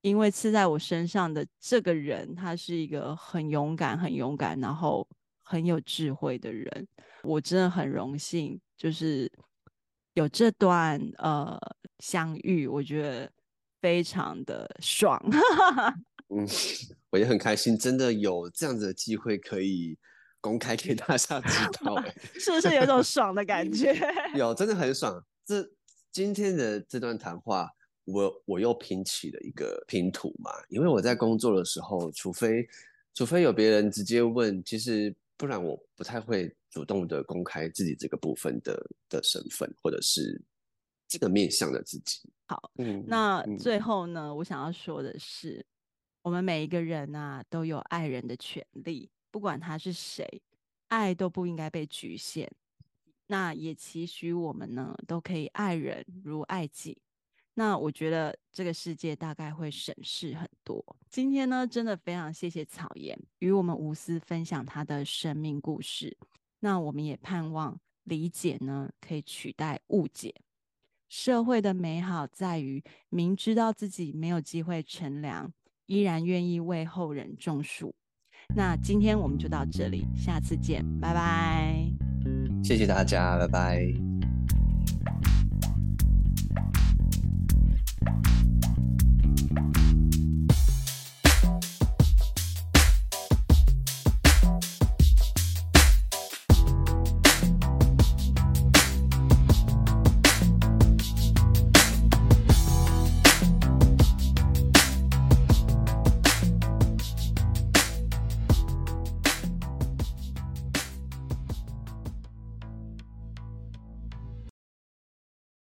[SPEAKER 1] 因为刺在我身上的这个人，他是一个很勇敢、很勇敢，然后很有智慧的人。我真的很荣幸，就是有这段呃相遇，我觉得非常的爽。
[SPEAKER 2] 嗯，我也很开心，真的有这样子的机会可以公开给大家知道，
[SPEAKER 1] 是不是有一种爽的感觉？
[SPEAKER 2] 有，真的很爽。这今天的这段谈话，我我又拼起了一个拼图嘛。因为我在工作的时候，除非除非有别人直接问，其实不然我不太会主动的公开自己这个部分的的身份，或者是这个面向的自己。
[SPEAKER 1] 好，嗯，那最后呢，嗯，我想要说的是，我们每一个人啊，都有爱人的权利。不管他是谁，爱都不应该被局限。那也期许我们呢，都可以爱人如爱己。那我觉得这个世界大概会省事很多。今天呢，真的非常谢谢草颜与我们无私分享他的生命故事。那我们也盼望理解呢，可以取代误解。社会的美好在于明知道自己没有机会乘凉，依然愿意为后人种树。那今天我们就到这里，下次见，拜拜。
[SPEAKER 2] 谢谢大家，拜拜。